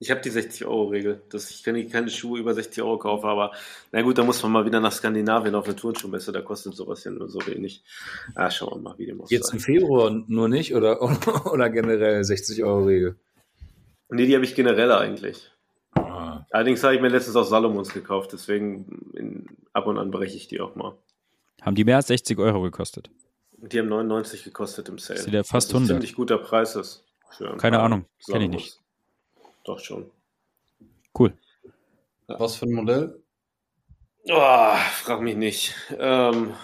Ich habe die 60-Euro-Regel, dass ich keine, keine Schuhe über 60 Euro kaufe, aber na gut, da muss man mal wieder nach Skandinavien auf eine Turnschuhmesse, da kostet sowas ja nur so wenig. Ah, schauen wir mal, wie dem Jetzt im aussieht. Februar nur nicht oder, oder generell 60 Euro Regel? Nee, die habe ich generell eigentlich. Ah, Allerdings habe ich mir letztens auch Salomons gekauft, deswegen in, ab und an breche ich die auch mal. Haben die mehr als 60 Euro gekostet? Die haben 99 gekostet im Sale. Das ist ja fast Was ein 100. ziemlich guter Preis ist. für ein Keine Ahnung, kenn ich nicht. Doch schon. Cool. Was für ein Modell? Oh, frag mich nicht. Ähm,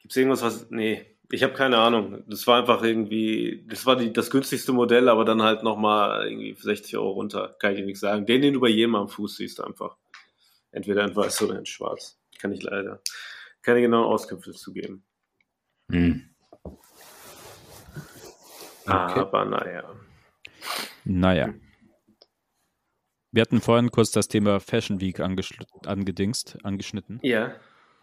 Gibt es irgendwas, was. Nee, ich habe keine Ahnung. Das war einfach irgendwie. Das war die, das günstigste Modell, aber dann halt nochmal irgendwie 60 Euro runter. Kann ich dir nichts sagen. Den, den du bei jedem am Fuß siehst, einfach. Entweder in weiß oder in schwarz. Kann ich leider keine genauen Auskünfte zu geben. hm. Okay. Aber naja. Naja. Wir hatten vorhin kurz das Thema Fashion Week angedingst, angeschnitten. Ja.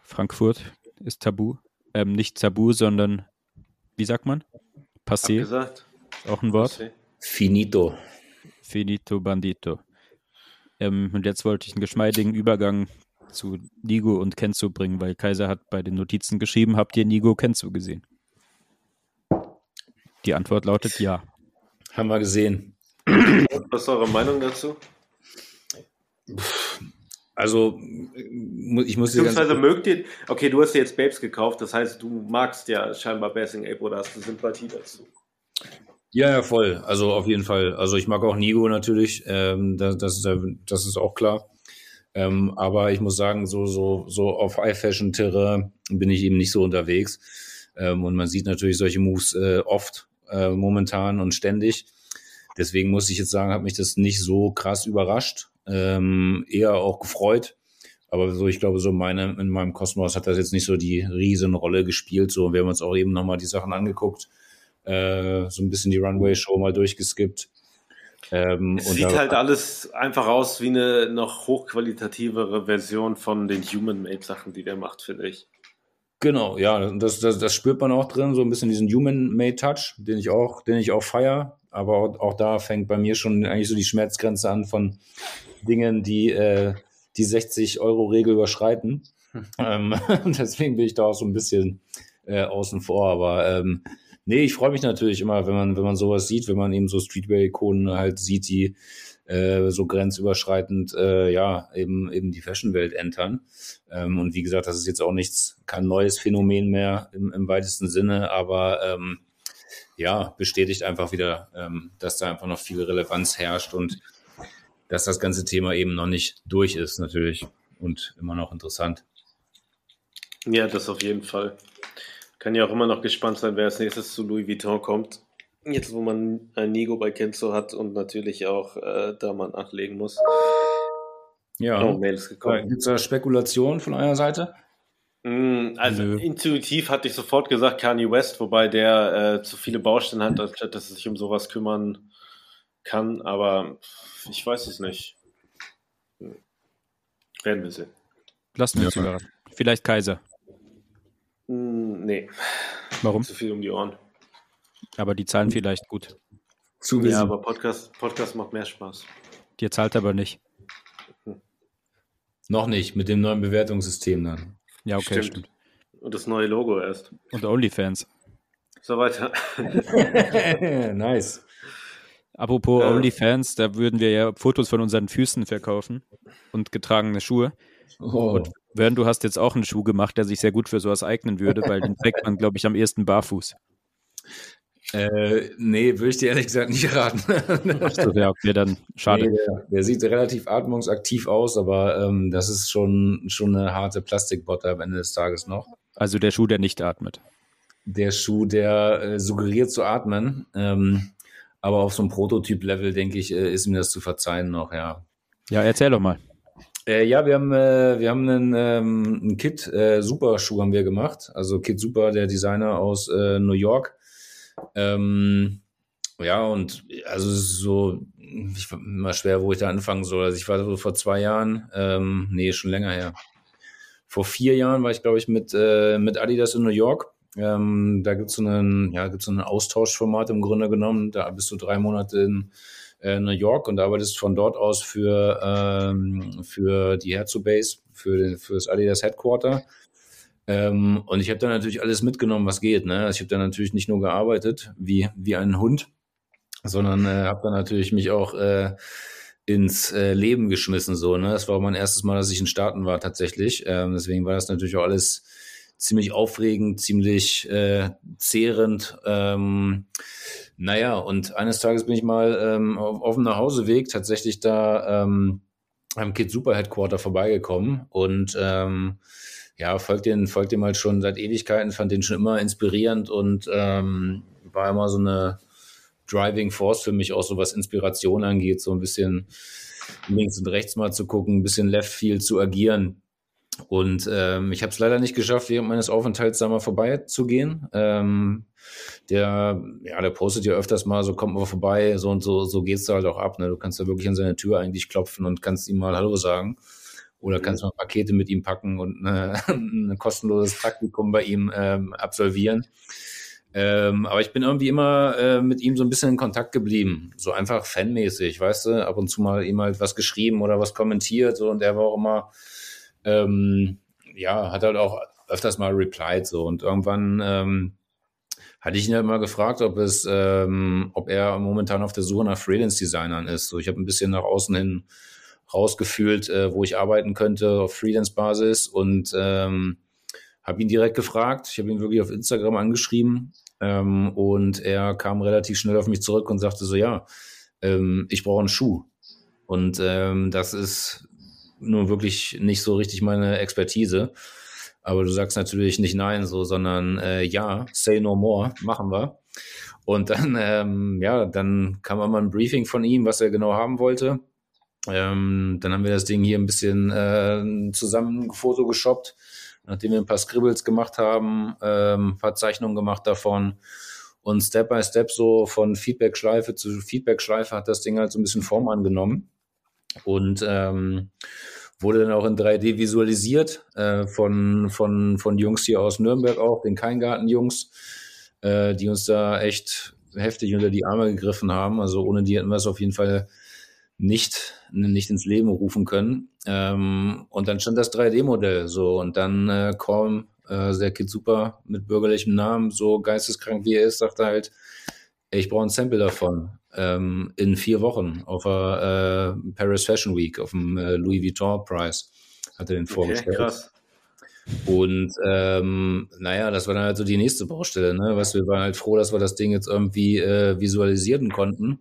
Frankfurt ist tabu. Ähm, nicht tabu, sondern, wie sagt man? Passé, Abgesagt. auch ein Wort. Finito. Finito Bandito. Ähm, und jetzt wollte ich einen geschmeidigen Übergang zu Nigo und Kenzo bringen, weil Kaiser hat bei den Notizen geschrieben, habt ihr Nigo Kenzo gesehen? Die Antwort lautet ja. Haben wir gesehen. Was ist eure Meinung dazu? Also, ich muss dir Beziehungsweise mögt ihr, okay, du hast dir jetzt Babes gekauft, das heißt, du magst ja scheinbar Basing Ape oder hast du Sympathie dazu? Ja, ja, voll. Also auf jeden Fall. Also ich mag auch Nigo natürlich, ähm, das, das, das ist auch klar. Ähm, aber ich muss sagen, so, so, so auf High-Fashion-Terrain bin ich eben nicht so unterwegs. Ähm, und man sieht natürlich solche Moves äh, oft äh, momentan und ständig. Deswegen muss ich jetzt sagen, hat mich das nicht so krass überrascht, ähm, eher auch gefreut. Aber so, ich glaube, so meine, in meinem Kosmos hat das jetzt nicht so die Riesenrolle gespielt. So, wir haben uns auch eben nochmal die Sachen angeguckt, äh, so ein bisschen die Runway-Show mal durchgeskippt. Ähm, es sieht halt alles einfach aus wie eine noch hochqualitativere Version von den Human-Made-Sachen, die der macht, finde ich. Genau, ja, das, das, das spürt man auch drin, so ein bisschen diesen Human-Made-Touch, den ich auch, den ich auch feier. Aber auch, auch, da fängt bei mir schon eigentlich so die Schmerzgrenze an von Dingen, die äh, die 60-Euro-Regel überschreiten. ähm, deswegen bin ich da auch so ein bisschen äh, außen vor. Aber ähm, Nee, ich freue mich natürlich immer, wenn man, wenn man sowas sieht, wenn man eben so Streetwear-Ikonen halt sieht, die äh, so grenzüberschreitend äh, ja eben eben die Fashion-Welt entern. Ähm, und wie gesagt, das ist jetzt auch nichts, kein neues Phänomen mehr im, im weitesten Sinne, aber ähm, ja, bestätigt einfach wieder, ähm, dass da einfach noch viel Relevanz herrscht und dass das ganze Thema eben noch nicht durch ist, natürlich und immer noch interessant. Ja, das auf jeden Fall. Kann ja auch immer noch gespannt sein, wer als nächstes zu Louis Vuitton kommt. Jetzt, wo man ein Nigo bei Kenzo hat und natürlich auch äh, da man nachlegen muss. Ja, oh, Mail ist gekommen. Gibt es da Spekulationen von eurer Seite? Mm, also Nö. intuitiv hatte ich sofort gesagt Kanye West, wobei der äh, zu viele Baustellen hat, anstatt dass er sich um sowas kümmern kann. Aber ich weiß es nicht. Werden wir sehen. Lassen wir uns ja. überraschen. Vielleicht Kaiser. Hm, nee. Warum? Zu viel um die Ohren. Aber die zahlen vielleicht gut. Zu ja, aber Podcast, Podcast macht mehr Spaß. Dir zahlt aber nicht. Hm. Noch nicht, mit dem neuen Bewertungssystem dann. Ja, okay, stimmt. stimmt. Und das neue Logo erst. Und OnlyFans. So weiter. nice. Apropos ja. OnlyFans, da würden wir ja Fotos von unseren Füßen verkaufen und getragene Schuhe. Oh. Und Wern, du hast jetzt auch einen Schuh gemacht, der sich sehr gut für sowas eignen würde, weil den trägt man, glaube ich, am ehesten barfuß. Äh, nee, würde ich dir ehrlich gesagt nicht raten. Achso, ja, okay, dann schade. Nee, der, der, sieht relativ atmungsaktiv aus, aber ähm, das ist schon, schon eine harte Plastikbotte am Ende des Tages noch. Also der Schuh, der nicht atmet. Der Schuh, der äh, suggeriert zu atmen, ähm, aber auf so einem Prototyp-Level, denke ich, äh, ist ihm das zu verzeihen noch, ja. Ja, erzähl doch mal. Äh, ja, wir haben, äh, wir haben einen, ähm, einen Kit äh, Super Schuh haben wir gemacht. Also Kit Super, der Designer aus äh, New York. Ähm, ja, und also so, ich war immer schwer, wo ich da anfangen soll. Also ich war so vor zwei Jahren, ähm, nee, schon länger her. Vor vier Jahren war ich, glaube ich, mit, äh, mit Adidas in New York. Ähm, da gibt es so einen, ja, so ein Austauschformat im Grunde genommen. Da bist du drei Monate in äh, New York und arbeitest von dort aus für, ähm, für die Herzobase, für, den, für das Adidas Headquarter. Ähm, und ich habe da natürlich alles mitgenommen, was geht. Ne? Also ich habe da natürlich nicht nur gearbeitet wie, wie ein Hund, sondern äh, habe da natürlich mich auch äh, ins äh, Leben geschmissen. So, ne? Das war mein erstes Mal, dass ich in Staaten war tatsächlich. Ähm, deswegen war das natürlich auch alles ziemlich aufregend, ziemlich äh, zehrend. Ähm, naja, und eines Tages bin ich mal ähm, auf, auf dem Nachhauseweg tatsächlich da ähm, am Kid Super Headquarter vorbeigekommen und ähm, ja, folgt den, folgt dem halt schon seit Ewigkeiten, fand den schon immer inspirierend und ähm, war immer so eine Driving Force für mich, auch so was Inspiration angeht, so ein bisschen links und rechts mal zu gucken, ein bisschen Left Field zu agieren. Und ähm, ich habe es leider nicht geschafft, während meines Aufenthalts da mal vorbeizugehen. Ähm, der, ja, der postet ja öfters mal, so kommt mal vorbei, so und so, so geht's da halt auch ab. Ne? Du kannst da wirklich an seine Tür eigentlich klopfen und kannst ihm mal Hallo sagen. Oder mhm. kannst mal Pakete mit ihm packen und eine, ein kostenloses Praktikum bei ihm ähm, absolvieren. Ähm, aber ich bin irgendwie immer äh, mit ihm so ein bisschen in Kontakt geblieben. So einfach fanmäßig, weißt du, ab und zu mal ihm halt was geschrieben oder was kommentiert. So, und er war auch immer ähm, ja, hat halt auch öfters mal replied so und irgendwann ähm, hatte ich ihn halt mal gefragt, ob es, ähm, ob er momentan auf der Suche nach Freelance-Designern ist. So, ich habe ein bisschen nach außen hin rausgefühlt, äh, wo ich arbeiten könnte auf Freelance-Basis und ähm, habe ihn direkt gefragt. Ich habe ihn wirklich auf Instagram angeschrieben ähm, und er kam relativ schnell auf mich zurück und sagte so, ja, ähm, ich brauche einen Schuh. Und ähm, das ist nur wirklich nicht so richtig meine Expertise. Aber du sagst natürlich nicht nein, so, sondern äh, ja, say no more, machen wir. Und dann, ähm, ja, dann kam einmal ein Briefing von ihm, was er genau haben wollte. Ähm, dann haben wir das Ding hier ein bisschen äh, zusammen Foto geshoppt, nachdem wir ein paar Scribbles gemacht haben, ähm, ein paar Zeichnungen gemacht davon. Und Step by Step so von Feedback-Schleife zu Feedback-Schleife hat das Ding halt so ein bisschen Form angenommen. Und ähm, wurde dann auch in 3D visualisiert äh, von, von, von Jungs hier aus Nürnberg auch, den Keingarten-Jungs, äh, die uns da echt heftig unter die Arme gegriffen haben. Also ohne die hätten wir es auf jeden Fall nicht, nicht ins Leben rufen können. Ähm, und dann stand das 3D-Modell so und dann äh, Colm, äh, der Kid super mit bürgerlichem Namen, so geisteskrank wie er ist, sagt er halt, ich brauche ein Sample davon ähm, in vier Wochen auf der äh, Paris Fashion Week, auf dem äh, Louis Vuitton Preis, hat er den vorgestellt. Okay, krass. Und ähm, naja, das war dann halt so die nächste Baustelle. Ne? Weißt, wir waren halt froh, dass wir das Ding jetzt irgendwie äh, visualisieren konnten.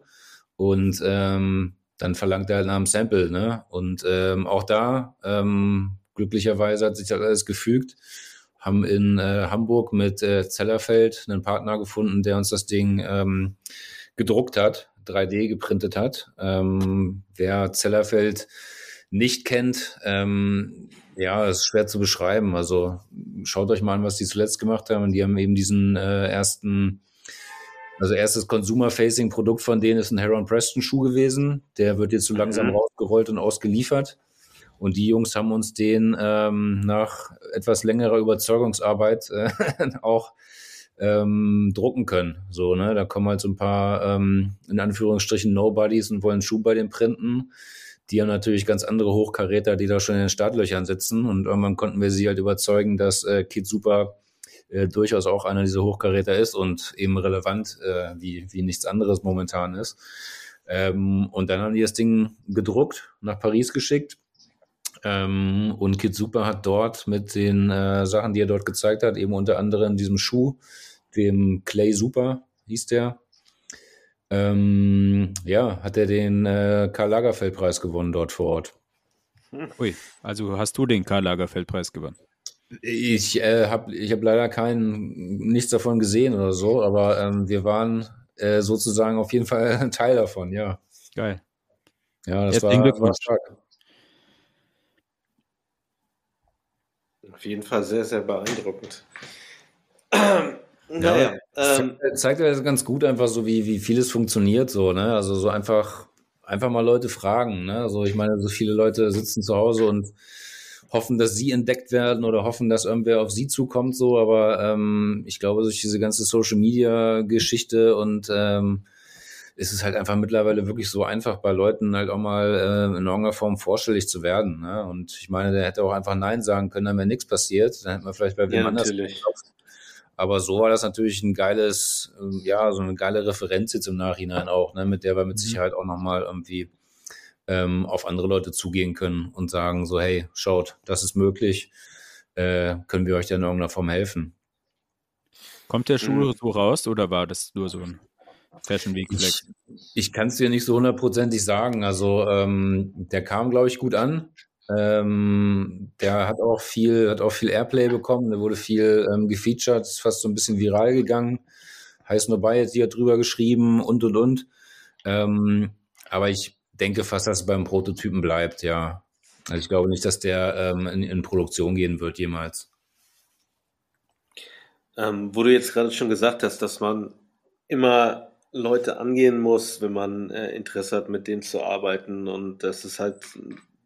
Und ähm, dann verlangt er halt nach einem Sample. Ne? Und ähm, auch da, ähm, glücklicherweise hat sich das alles gefügt. Haben in äh, Hamburg mit äh, Zellerfeld einen Partner gefunden, der uns das Ding ähm, gedruckt hat, 3D geprintet hat. Ähm, wer Zellerfeld nicht kennt, ähm, ja, ist schwer zu beschreiben. Also schaut euch mal an, was die zuletzt gemacht haben. Die haben eben diesen äh, ersten, also erstes Consumer-Facing-Produkt von denen ist ein Heron Preston Schuh gewesen. Der wird jetzt so langsam mhm. rausgerollt und ausgeliefert. Und die Jungs haben uns den ähm, nach etwas längerer Überzeugungsarbeit äh, auch ähm, drucken können. So, ne? Da kommen halt so ein paar, ähm, in Anführungsstrichen, Nobodies und wollen Schuh bei den printen. Die haben natürlich ganz andere Hochkaräter, die da schon in den Startlöchern sitzen. Und irgendwann konnten wir sie halt überzeugen, dass äh, Kid Super äh, durchaus auch einer dieser Hochkaräter ist und eben relevant, äh, wie, wie nichts anderes momentan ist. Ähm, und dann haben die das Ding gedruckt, nach Paris geschickt. Ähm, und Kid Super hat dort mit den äh, Sachen, die er dort gezeigt hat, eben unter anderem diesem Schuh, dem Clay Super hieß der. Ähm, ja, hat er den äh, Karl Lagerfeld-Preis gewonnen dort vor Ort. Ui, also hast du den Karl Lagerfeld-Preis gewonnen? Ich äh, habe ich hab leider keinen, nichts davon gesehen oder so, aber ähm, wir waren äh, sozusagen auf jeden Fall ein Teil davon, ja. Geil. Ja, das Jetzt war, war stark. Auf jeden Fall sehr, sehr beeindruckend. Naja, ja, ähm, zeigt ja ganz gut einfach so, wie, wie vieles funktioniert, so, ne? Also so einfach, einfach mal Leute fragen, ne? Also ich meine, so viele Leute sitzen zu Hause und hoffen, dass sie entdeckt werden oder hoffen, dass irgendwer auf sie zukommt, so, aber ähm, ich glaube, durch diese ganze Social Media Geschichte und ähm, ist es halt einfach mittlerweile wirklich so einfach, bei Leuten halt auch mal äh, in irgendeiner Form vorstellig zu werden. Ne? Und ich meine, der hätte auch einfach Nein sagen können, dann wäre nichts passiert. Dann hätte man vielleicht bei wem ja, anders geklopft. Aber so war das natürlich ein geiles, ähm, ja, so eine geile Referenz jetzt im Nachhinein auch, ne, mit der wir mit mhm. Sicherheit auch nochmal irgendwie ähm, auf andere Leute zugehen können und sagen so, hey, schaut, das ist möglich, äh, können wir euch da in irgendeiner Form helfen. Kommt der Schuh mhm. so raus oder war das nur so ein Fashion Week Flex? Ich, ich kann es dir nicht so hundertprozentig sagen. Also ähm, der kam, glaube ich, gut an. Ähm, der hat auch viel, hat auch viel Airplay bekommen, der wurde viel ähm, gefeatured, ist fast so ein bisschen viral gegangen. Heiß nur bei jetzt hier drüber geschrieben und und und. Ähm, aber ich denke fast, dass es beim Prototypen bleibt, ja. Also ich glaube nicht, dass der ähm, in, in, Produktion gehen wird jemals. Ähm, wo du jetzt gerade schon gesagt hast, dass man immer Leute angehen muss, wenn man äh, Interesse hat, mit denen zu arbeiten und dass es halt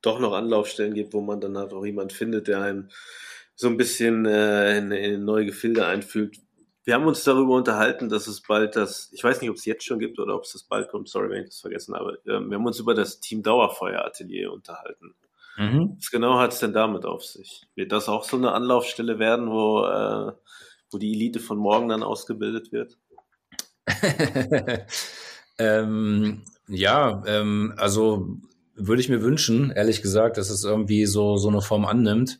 doch noch Anlaufstellen gibt, wo man dann halt auch jemand findet, der einem so ein bisschen äh, in, in neue Gefilde einfügt. Wir haben uns darüber unterhalten, dass es bald das, ich weiß nicht, ob es jetzt schon gibt oder ob es das bald kommt, sorry, wenn ich das vergessen habe. Ähm, wir haben uns über das Team Dauerfeuer Atelier unterhalten. Mhm. Was genau hat es denn damit auf sich? Wird das auch so eine Anlaufstelle werden, wo, äh, wo die Elite von morgen dann ausgebildet wird? ähm, ja, ähm, also würde ich mir wünschen, ehrlich gesagt, dass es irgendwie so, so eine Form annimmt.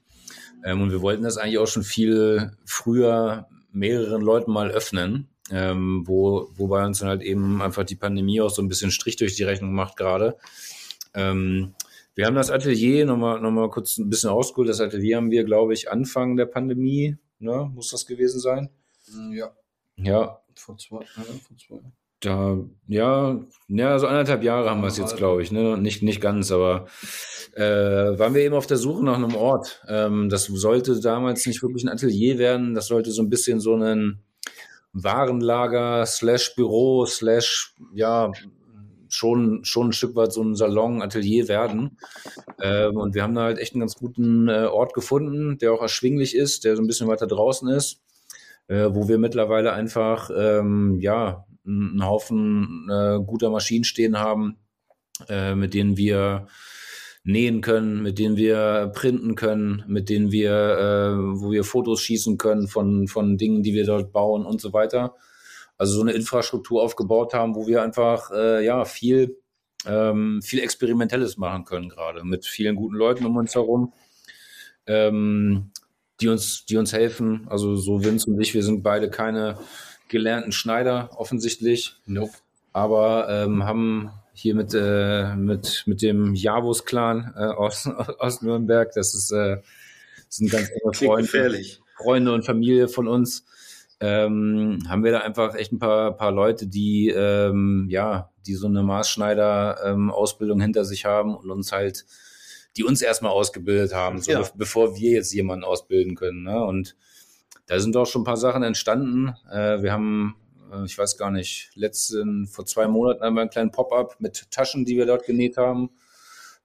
Ähm, und wir wollten das eigentlich auch schon viel früher mehreren Leuten mal öffnen, ähm, wo, wobei uns dann halt eben einfach die Pandemie auch so ein bisschen Strich durch die Rechnung macht gerade. Ähm, wir haben das Atelier, nochmal noch mal kurz ein bisschen ausgeholt, das Atelier haben wir, glaube ich, Anfang der Pandemie, ne, muss das gewesen sein? Ja. Ja. Vor zwei, ja, vor zwei. Da, ja, ja, so anderthalb Jahre haben wir es jetzt, glaube ich, ne? Nicht, nicht ganz, aber äh, waren wir eben auf der Suche nach einem Ort. Ähm, das sollte damals nicht wirklich ein Atelier werden, das sollte so ein bisschen so ein Warenlager slash Büro slash, ja, schon, schon ein Stück weit so ein Salon, Atelier werden. Ähm, und wir haben da halt echt einen ganz guten äh, Ort gefunden, der auch erschwinglich ist, der so ein bisschen weiter draußen ist, äh, wo wir mittlerweile einfach, ähm, ja, einen Haufen äh, guter Maschinen stehen haben, äh, mit denen wir nähen können, mit denen wir printen können, mit denen wir, äh, wo wir Fotos schießen können von, von Dingen, die wir dort bauen und so weiter. Also so eine Infrastruktur aufgebaut haben, wo wir einfach äh, ja viel ähm, viel Experimentelles machen können gerade mit vielen guten Leuten um uns herum, ähm, die uns die uns helfen. Also so Vince und ich, wir sind beide keine gelernten Schneider offensichtlich. Nope. Aber ähm, haben hier mit, äh, mit, mit dem Javus-Clan äh, aus, aus Nürnberg, das ist, äh, sind ganz enge Freunde, Freunde und Familie von uns, ähm, haben wir da einfach echt ein paar, paar Leute, die, ähm, ja, die so eine Maßschneider-Ausbildung ähm, hinter sich haben und uns halt, die uns erstmal ausgebildet haben, so Ja. be bevor wir jetzt jemanden ausbilden können. Ne? Und da sind auch schon ein paar Sachen entstanden. Äh, wir haben, ich weiß gar nicht, letzten, vor zwei Monaten haben wir einen kleinen Pop-up mit Taschen, die wir dort genäht haben.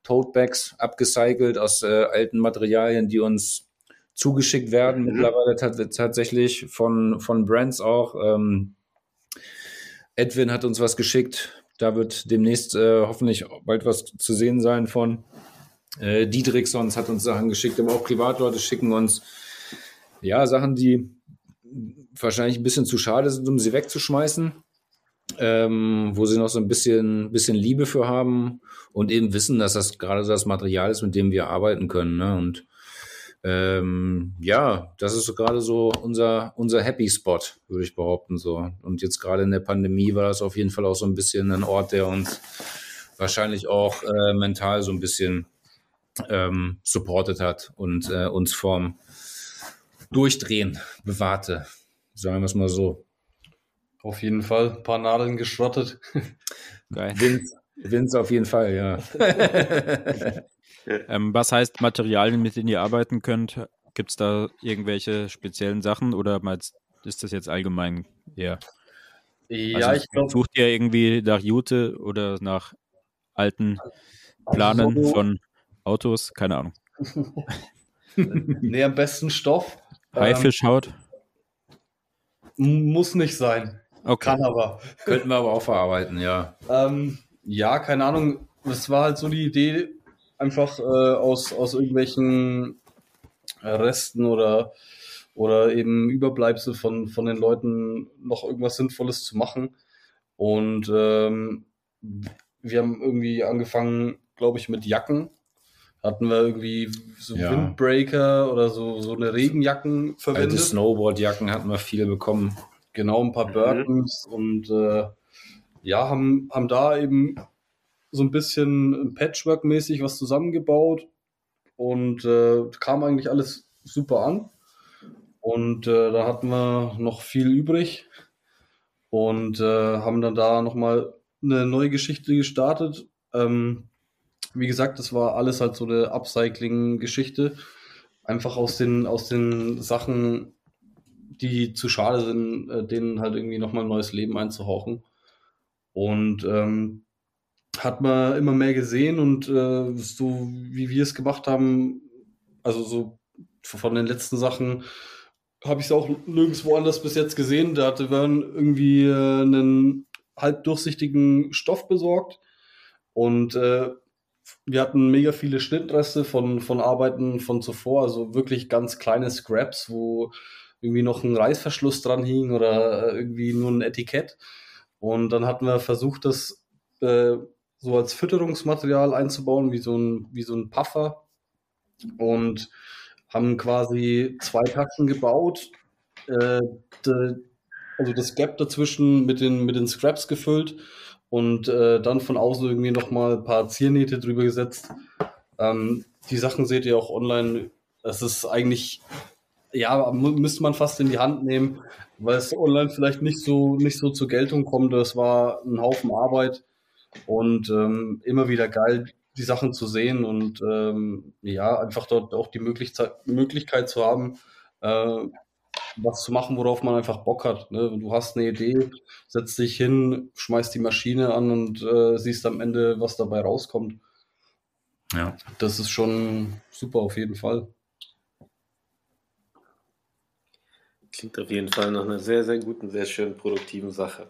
Totebags, abgecycelt aus äh, alten Materialien, die uns zugeschickt werden, Mhm. mittlerweile tat- tatsächlich von, von Brands auch. Ähm, Edwin hat uns was geschickt. Da wird demnächst äh, hoffentlich bald was zu sehen sein von. Äh, Dietrichsons hat uns Sachen geschickt, aber auch Privatleute schicken uns ja Sachen, die wahrscheinlich ein bisschen zu schade sind, um sie wegzuschmeißen. Ähm, wo sie noch so ein bisschen, bisschen Liebe für haben und eben wissen, dass das gerade so das Material ist, mit dem wir arbeiten können. Ne? Und ähm, ja, das ist gerade so unser, unser Happy Spot, würde ich behaupten. so. Und jetzt gerade in der Pandemie war das auf jeden Fall auch so ein bisschen ein Ort, der uns wahrscheinlich auch äh, mental so ein bisschen ähm, supportet hat und äh, uns vorm Durchdrehen bewahrte. Sagen wir es mal so. Auf jeden Fall. Ein paar Nadeln geschrottet. Geil. Vince, Vince auf jeden Fall, ja. Ähm, was heißt Materialien, mit denen ihr arbeiten könnt? Gibt es da irgendwelche speziellen Sachen oder ist das jetzt allgemein eher? Ja, Also, ich glaube, Sucht ihr irgendwie nach Jute oder nach alten Planen So- von Autos? Keine Ahnung. nee, am besten Stoff. Haifischhaut? Ähm, muss nicht sein. Okay. Kann aber. Könnten wir aber auch verarbeiten, ja. Ähm, ja, keine Ahnung. Das war halt so die Idee, einfach äh, aus, aus irgendwelchen Resten oder, oder eben Überbleibsel von, von den Leuten noch irgendwas Sinnvolles zu machen. Und ähm, wir haben irgendwie angefangen, glaube ich, mit Jacken. Hatten wir irgendwie so Ja. Windbreaker oder so, so eine Regenjacken Alte verwendet. Snowboardjacken hatten wir viele bekommen. Genau, ein paar Mhm. Burtons und äh, ja, haben, haben da eben so ein bisschen Patchwork-mäßig was zusammengebaut und äh, kam eigentlich alles super an. Und äh, da hatten wir noch viel übrig und äh, haben dann da nochmal eine neue Geschichte gestartet. Ähm, wie gesagt, das war alles halt so eine Upcycling-Geschichte. Einfach aus den, aus den Sachen, die zu schade sind, äh, denen halt irgendwie nochmal ein neues Leben einzuhauchen. Und ähm, hat man immer mehr gesehen und äh, so wie wir es gemacht haben, also so von den letzten Sachen, habe ich es auch nirgendwo anders bis jetzt gesehen. Da hatte man irgendwie äh, einen halbdurchsichtigen Stoff besorgt und äh, wir hatten mega viele Schnittreste von, von Arbeiten von zuvor, also wirklich ganz kleine Scraps, wo irgendwie noch ein Reißverschluss dran hing oder äh, irgendwie nur ein Etikett. Und dann hatten wir versucht, das äh, so als Fütterungsmaterial einzubauen, wie so ein, wie so ein Puffer. Und haben quasi zwei Taschen gebaut, äh, de, also das Gap dazwischen mit den, mit den Scraps gefüllt und äh, dann von außen irgendwie nochmal ein paar Ziernähte drüber gesetzt. Ähm, die Sachen seht ihr auch online. Es ist eigentlich, ja, müsste man fast in die Hand nehmen, weil es online vielleicht nicht so, nicht so zur Geltung kommt. Das war ein Haufen Arbeit und ähm, immer wieder geil, die Sachen zu sehen und ähm, ja, einfach dort auch die Möglichkeit, Möglichkeit zu haben, äh, was zu machen, worauf man einfach Bock hat. Ne? Du hast eine Idee, setzt dich hin, schmeißt die Maschine an und äh, siehst am Ende, was dabei rauskommt. Ja. Das ist schon super auf jeden Fall. Klingt auf jeden Fall nach einer sehr, sehr guten, sehr schön produktiven Sache.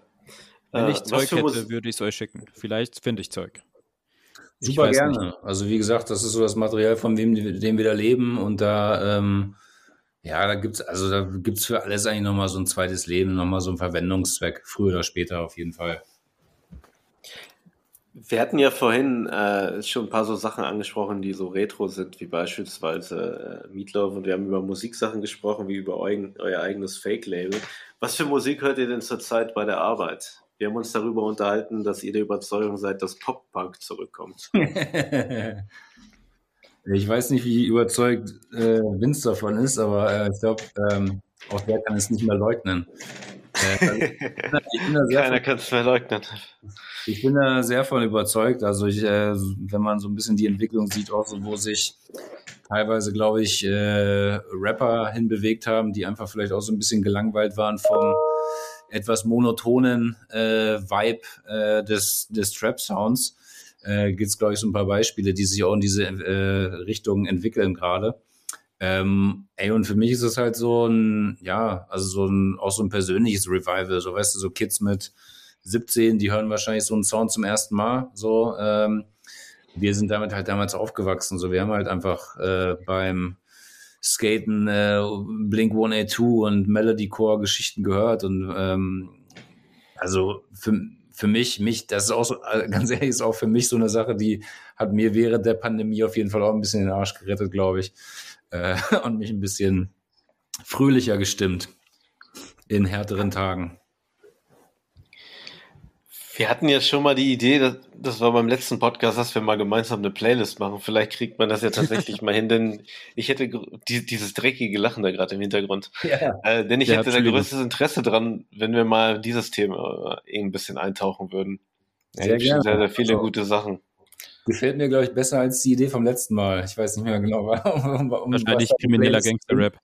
Wenn äh, ich Zeug hätte, würde ich es euch schicken. Vielleicht finde ich Zeug. Super gerne. Nicht. Also wie gesagt, das ist so das Material, von dem, dem wir da leben und da ähm, ja, da gibt's also da gibt's für alles eigentlich nochmal so ein zweites Leben, nochmal so einen Verwendungszweck, früher oder später auf jeden Fall. Wir hatten ja vorhin äh, schon ein paar so Sachen angesprochen, die so retro sind, wie beispielsweise äh, Meatloaf und wir haben über Musiksachen gesprochen, wie über eu euer eigenes Fake-Label. Was für Musik hört ihr denn zurzeit bei der Arbeit? Wir haben uns darüber unterhalten, dass ihr der Überzeugung seid, dass Pop-Punk zurückkommt. Ich weiß nicht, wie überzeugt äh, Vince davon ist, aber äh, ich glaube, ähm, auch der kann es nicht mehr leugnen. Äh, Keiner kann es mehr leugnen. Ich bin da sehr von überzeugt. Also ich, äh, wenn man so ein bisschen die Entwicklung sieht, auch so, wo sich teilweise, glaube ich, äh, Rapper hinbewegt haben, die einfach vielleicht auch so ein bisschen gelangweilt waren vom etwas monotonen äh, Vibe äh, des, des Trap-Sounds äh, gibt es, glaube ich, so ein paar Beispiele, die sich auch in diese äh, Richtung entwickeln gerade. Ähm, ey, und für mich ist es halt so ein, ja, also so ein, auch so ein persönliches Revival. So, weißt du, so Kids mit 17, die hören wahrscheinlich so einen Sound zum ersten Mal. So, ähm, wir sind damit halt damals aufgewachsen. So, wir haben halt einfach äh, beim Skaten äh, Blink 182 und Melodycore Geschichten gehört und ähm, also für, für mich, mich, das ist auch so, äh, ganz ehrlich, ist auch für mich so eine Sache, die hat mir während der Pandemie auf jeden Fall auch ein bisschen den Arsch gerettet, glaube ich. Äh, und mich ein bisschen fröhlicher gestimmt in härteren Tagen. Wir hatten ja schon mal die Idee, das, das war beim letzten Podcast, dass wir mal gemeinsam eine Playlist machen. Vielleicht kriegt man das ja tatsächlich mal hin, denn ich hätte die, dieses dreckige Lachen da gerade im Hintergrund. Ja, äh, denn ich hätte da größtes Interesse dran, wenn wir mal dieses Thema äh, ein bisschen eintauchen würden. Sehr, sehr, sehr, sehr viele also, gute Sachen. Gefällt mir, glaube ich, besser als die Idee vom letzten Mal. Ich weiß nicht mehr genau. Um, um, Wahrscheinlich krimineller Gangster-Rap.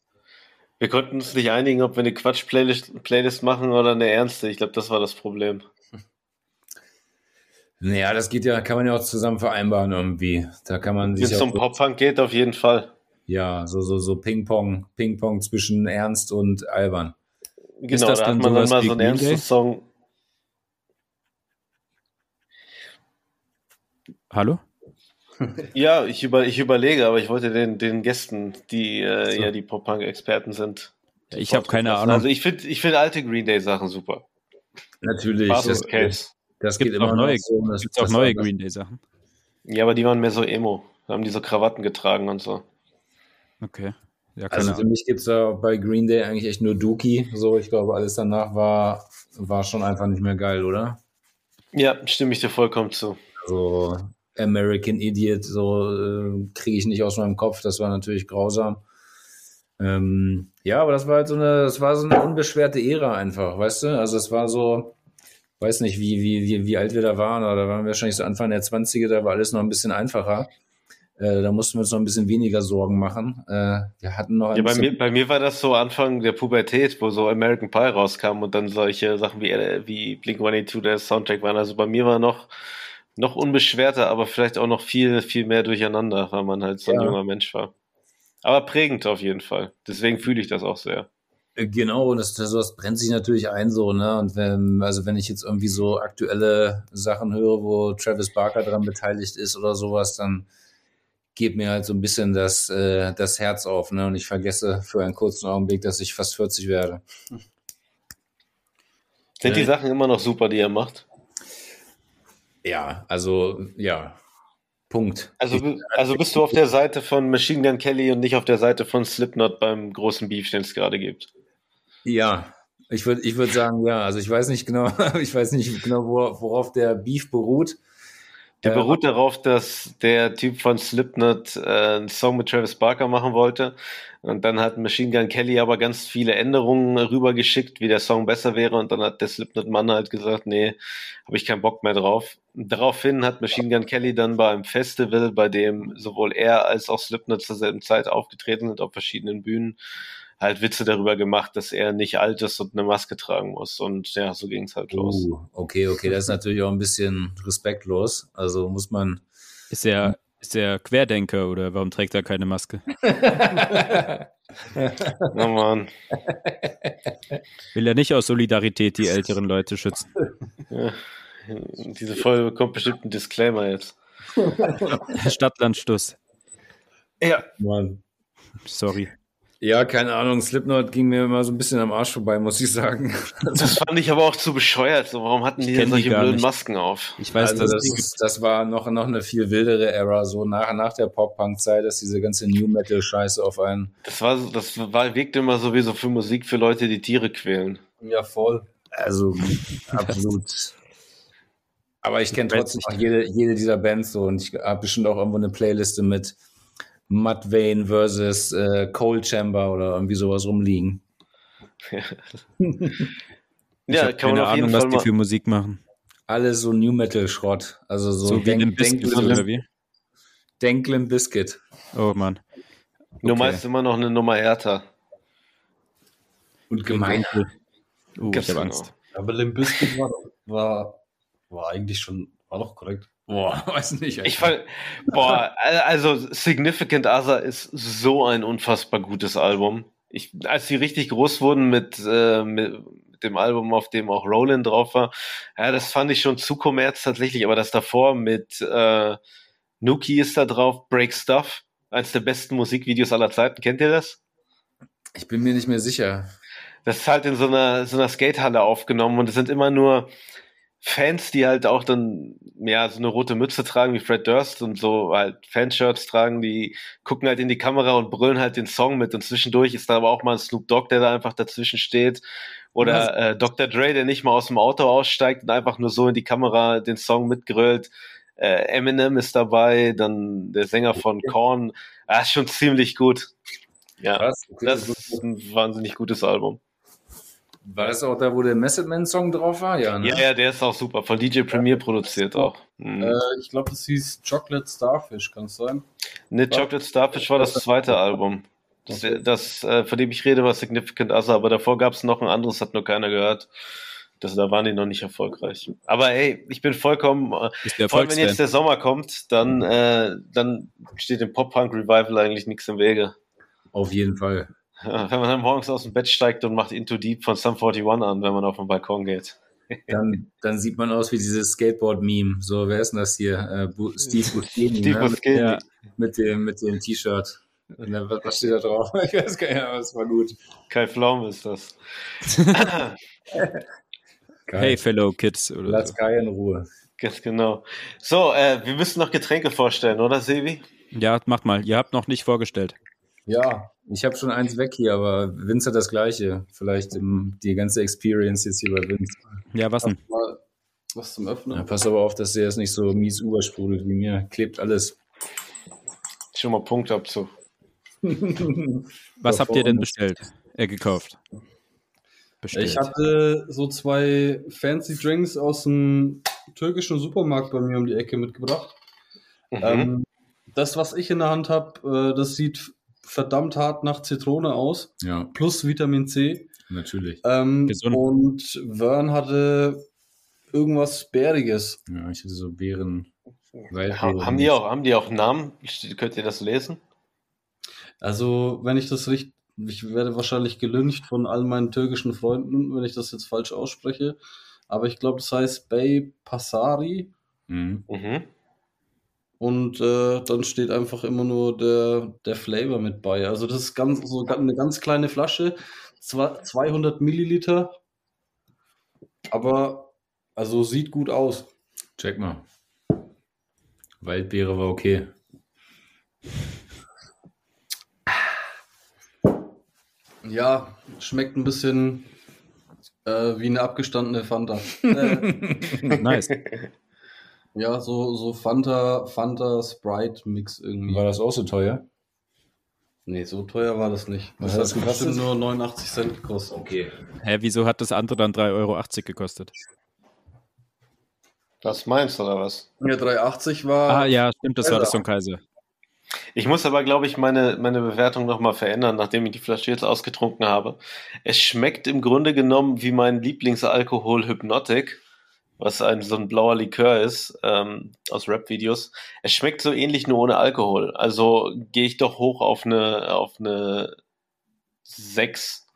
Wir konnten uns nicht einigen, ob wir eine Quatsch-Playlist Playlist machen oder eine ernste. Ich glaube, das war das Problem. Naja, das geht ja, kann man ja auch zusammen vereinbaren irgendwie. Da kann man sich. Wenn es um Pop-Punk geht, auf jeden Fall. Ja, so, so, so Ping-Pong, Ping-Pong zwischen Ernst und Albern. Genau, ist das da hat man dann mal so einen ernsten Song. Hallo? ja, ich, über, ich überlege, aber ich wollte den, den Gästen, die äh, so. ja die Pop-Punk-Experten sind. Ich habe keine Ahnung. Also ich finde ich find alte Green Day-Sachen super. Natürlich. Das, Case. Das gibt immer neue, so. Das gibt's auch neue Green Day Sachen. Ja, aber die waren mehr so emo. Da haben die so Krawatten getragen und so. Okay. Ja, also für mich gibt es da bei Green Day eigentlich echt nur Dookie. So, ich glaube, alles danach war, war schon einfach nicht mehr geil, oder? Ja, stimme ich dir vollkommen zu. So American Idiot, so äh, kriege ich nicht aus meinem Kopf. Das war natürlich grausam. Ähm, ja, aber das war halt so eine, das war so eine unbeschwerte Ära einfach, weißt du? Also es war so, weiß nicht, wie, wie, wie, wie alt wir da waren, aber da waren wir wahrscheinlich so Anfang der 20er, da war alles noch ein bisschen einfacher. Äh, da mussten wir uns noch ein bisschen weniger Sorgen machen. Äh, wir hatten noch ein ja, bei mir, bei mir war das so Anfang der Pubertät, wo so American Pie rauskam und dann solche Sachen wie, äh, wie Blink-182 der Soundtrack waren. Also bei mir war noch, noch unbeschwerter, aber vielleicht auch noch viel, viel mehr durcheinander, weil man halt so ein ja. junger Mensch war. Aber prägend auf jeden Fall. Deswegen fühle ich das auch sehr. Genau, und das, das brennt sich natürlich ein so, ne? Und wenn, also wenn ich jetzt irgendwie so aktuelle Sachen höre, wo Travis Barker dran beteiligt ist oder sowas, dann geht mir halt so ein bisschen das, äh, das Herz auf, ne? Und ich vergesse für einen kurzen Augenblick, dass ich fast 40 werde. Sind die Sachen immer noch super, die er macht? Ja, also ja, Punkt. Also, also bist du auf der Seite von Machine Gun Kelly und nicht auf der Seite von Slipknot beim großen Beef, den es gerade gibt. Ja, ich würde ich würd sagen, ja. Also ich weiß nicht genau, ich weiß nicht genau, worauf der Beef beruht. Der äh, beruht darauf, dass der Typ von Slipknot äh, einen Song mit Travis Barker machen wollte. Und dann hat Machine Gun Kelly aber ganz viele Änderungen rübergeschickt, wie der Song besser wäre. Und dann hat der Slipknot-Mann halt gesagt, nee, habe ich keinen Bock mehr drauf. Und daraufhin hat Machine Gun Kelly dann bei einem Festival, bei dem sowohl er als auch Slipknot zur selben Zeit aufgetreten sind auf verschiedenen Bühnen, halt Witze darüber gemacht, dass er nicht alt ist und eine Maske tragen muss. Und ja, so ging es halt los. Uh, okay, okay, das ist natürlich auch ein bisschen respektlos. Also muss man. Ist er, ist er Querdenker oder warum trägt er keine Maske? oh Mann. Will er nicht aus Solidarität die älteren Leute schützen? Ja. Diese Folge bekommt bestimmt einen Disclaimer jetzt. Stadtlandstuss. Ja. Mann. Sorry. Ja, keine Ahnung. Slipknot ging mir immer so ein bisschen am Arsch vorbei, muss ich sagen. Das fand ich aber auch zu bescheuert. So, warum hatten die denn solche blöden nicht. Masken auf? Ich weiß, also das, ist, das war noch, noch eine viel wildere Ära, so nach, nach der Pop-Punk-Zeit, dass diese ganze New Metal-Scheiße auf einen. Das war, das war, wirkte immer sowieso für Musik für Leute, die Tiere quälen. Ja, voll. Also, absolut. Aber ich kenne trotzdem auch jede, jede dieser Bands so und ich habe bestimmt auch irgendwo eine Playliste mit Mudvayne versus äh, Cold Chamber oder irgendwie sowas rumliegen. ja, ich kann keine Ahnung, was die für Musik machen. Alles so New Metal Schrott, also so, so Denk, wie Denk, Denk, oder wie? Denklim Biscuit. Oh Mann. Okay. Nummer ist immer noch eine Nummer härter. Und gemein. Uh, ich habe Angst. Aber Limp Biscuit war, war, war eigentlich schon, war doch korrekt. Boah, weiß nicht. Ich fand, boah, also Significant Other ist so ein unfassbar gutes Album. Ich, als die richtig groß wurden mit, äh, mit, dem Album, auf dem auch Roland drauf war, ja, das fand ich schon zu kommerz tatsächlich, aber das davor mit äh, Nuki ist da drauf, Break Stuff, eins der besten Musikvideos aller Zeiten. Kennt ihr das? Ich bin mir nicht mehr sicher. Das ist halt in so einer, so einer Skatehalle aufgenommen und es sind immer nur Fans, die halt auch dann ja so eine rote Mütze tragen wie Fred Durst und so halt Fanshirts tragen, die gucken halt in die Kamera und brüllen halt den Song mit und zwischendurch ist da aber auch mal ein Snoop Dogg, der da einfach dazwischen steht oder äh, Dr. Dre, der nicht mal aus dem Auto aussteigt und einfach nur so in die Kamera den Song mitgrölt. Äh, Eminem ist dabei, dann der Sänger von Korn. Ah, ist schon ziemlich gut. Ja, okay, das ist ein wahnsinnig gutes Album. War das auch da, wo der Method Man Song drauf war? Ja, ne? ja, ja, der ist auch super. Von DJ Premier produziert auch. Mhm. Äh, ich glaube, das hieß Chocolate Starfish, kann es sein? Ne, Chocolate Starfish war das zweite Album. Das, das äh, von dem ich rede, war Significant Other, aber davor gab es noch ein anderes, hat nur keiner gehört. Das, da waren die noch nicht erfolgreich. Aber hey, ich bin vollkommen, äh, vor allem wenn jetzt der Sommer kommt, dann, äh, dann steht dem Pop-Punk-Revival eigentlich nichts im Wege. Auf jeden Fall. Wenn man dann morgens aus dem Bett steigt und macht Into Deep von Sum 41 an, wenn man auf den Balkon geht. Dann, dann sieht man aus wie dieses Skateboard-Meme. So, wer ist denn das hier? Äh, Steve Buscemi. Steve ne? Buscemi. Ja, mit dem, mit dem T-Shirt. Was steht da drauf? Ich weiß gar nicht, aber es war gut. Kai Pflaume ist das. hey, Fellow Kids. Oder Lass so. Kai in Ruhe. Ganz genau. So, äh, wir müssen noch Getränke vorstellen, oder, Sevi? Ja, macht mal. Ihr habt noch nicht vorgestellt. Ja, ich habe schon eins weg hier, aber Vince hat das gleiche. Vielleicht im, die ganze Experience jetzt hier bei Vince. Ja, was denn? Was zum Öffnen. Ja, pass aber auf, dass der jetzt nicht so mies übersprudelt wie mir. Klebt alles. Schon mal Punktabzug. was habt ihr denn bestellt? Äh, gekauft? Bestellt. Ich hatte so zwei fancy Drinks aus dem türkischen Supermarkt bei mir um die Ecke mitgebracht. Mhm. Ähm, das, was ich in der Hand habe, äh, das sieht verdammt hart nach Zitrone aus. Ja. Plus Vitamin C. Natürlich. Ähm, und Vern hatte irgendwas Bäriges. Ja, ich hatte so Beeren. Ha haben, die auch, haben die auch Namen? Könnt ihr das lesen? Also, wenn ich das richtig, ich werde wahrscheinlich gelüncht von all meinen türkischen Freunden, wenn ich das jetzt falsch ausspreche. Aber ich glaube, das heißt Bey Passari. Mhm. Mhm. Und äh, dann steht einfach immer nur der, der Flavor mit bei. Also das ist ganz, so eine ganz kleine Flasche, 200 Milliliter. Aber also sieht gut aus. Check mal. Waldbeere war okay. Ja, schmeckt ein bisschen äh, wie eine abgestandene Fanta. äh, Nice. Ja, so, so Fanta, Fanta Sprite Mix irgendwie. War das auch so teuer? Nee, so teuer war das nicht. Was Das hat gekostet? bestimmt nur 89 Cent gekostet. Okay. Hä, wieso hat das andere dann 3,80 Euro gekostet? Was meinst du oder was? Ja, 3,80 war. Ah ja, stimmt, das war Kaiser. das von Kaiser. Ich muss aber, glaube ich, meine, meine Bewertung nochmal verändern, nachdem ich die Flasche jetzt ausgetrunken habe. Es schmeckt im Grunde genommen wie mein Lieblingsalkohol Hypnotic, was ein so ein blauer Likör ist, ähm, aus Rap-Videos. Es schmeckt so ähnlich nur ohne Alkohol. Also gehe ich doch hoch auf eine, auf eine 6,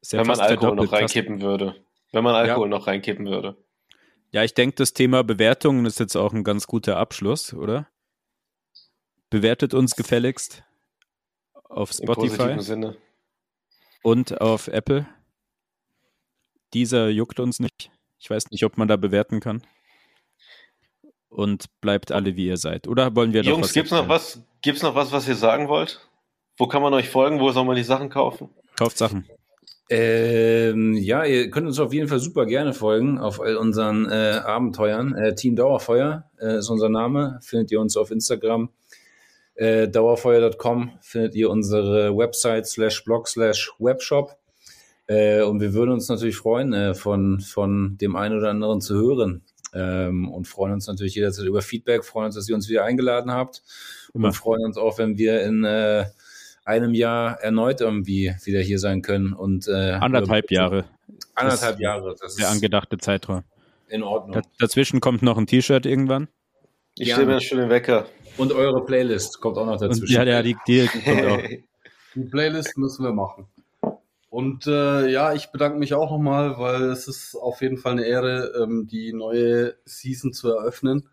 Ist ja wenn man Alkohol noch reinkippen würde. Wenn man Alkohol noch reinkippen würde. Ja, ich denke, das Thema Bewertungen ist jetzt auch ein ganz guter Abschluss, oder? Bewertet uns gefälligst auf Spotify Sinne. und auf Apple. Dieser juckt uns nicht. Ich weiß nicht, ob man da bewerten kann. Und bleibt alle, wie ihr seid. Oder wollen wir noch Jungs, was gibt's noch was? Gibt's noch was, was ihr sagen wollt? Wo kann man euch folgen? Wo soll man die Sachen kaufen? Kauft Sachen. Ähm, ja, ihr könnt uns auf jeden Fall super gerne folgen auf all unseren äh, Abenteuern. Äh, Team Dauerfeuer äh, ist unser Name. Findet ihr uns auf Instagram. Äh, dauerfeuer.com findet ihr unsere Website slash blog slash Webshop. Äh, und wir würden uns natürlich freuen, äh, von, von dem einen oder anderen zu hören. Ähm, und freuen uns natürlich jederzeit über Feedback, freuen uns, dass ihr uns wieder eingeladen habt. Immer. Und freuen uns auch, wenn wir in äh, einem Jahr erneut irgendwie wieder hier sein können. Und, äh, Anderthalb Jahre. Anderthalb Jahre, das Der ist angedachte Zeitraum. in Ordnung. Da, dazwischen kommt noch ein T-Shirt irgendwann. Ich Gerne. stelle mir schon den Wecker. Und eure Playlist kommt auch noch Und dazwischen. ja, ja, die, die kommt auch. Die Playlist müssen wir machen. Und äh, ja, ich bedanke mich auch nochmal, weil es ist auf jeden Fall eine Ehre, ähm, die neue Season zu eröffnen.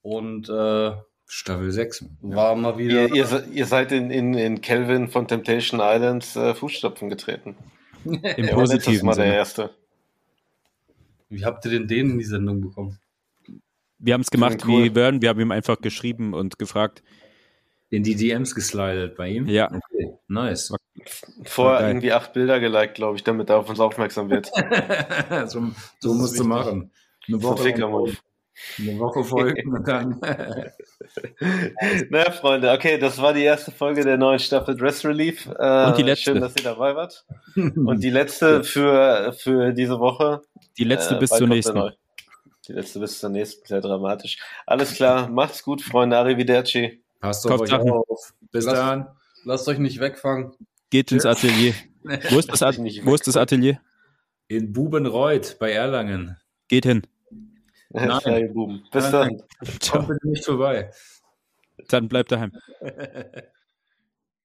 Und äh, Staffel 6. war mal wieder. Ihr, ihr, ihr seid in, in, in Kelvin von Temptation Island äh, Fußstapfen getreten. Im Er war letztes positiven Mal der Sinne. Erste. Wie habt ihr denn den in die Sendung bekommen? Wir haben es gemacht Cool. wie Vern. Wir haben ihm einfach geschrieben und gefragt. In die DMs geslidet bei ihm? Ja. Okay, nice. Vorher irgendwie acht Bilder geliked, glaube ich, damit er auf uns aufmerksam wird. so so musst du machen. Eine Woche, eine Woche folgen und dann. Na, Freunde, okay, das war die erste Folge der neuen Staffel Dress Relief. Äh, Und die letzte. Schön, dass ihr dabei wart. Und die letzte für, für diese Woche. Die letzte Äh, bis zur nächsten. Die letzte bis zur nächsten, sehr dramatisch. Alles klar, macht's gut, Freunde. Arrivederci. Passt auf euch auf. Bis Lass- dann. Lasst euch nicht wegfangen. Geht ins Atelier. Wo ist das, At wo ist das Atelier? In Bubenreuth bei Erlangen. Geht hin. Nein. Bis dann. Kommt bitte nicht vorbei. Dann bleibt daheim.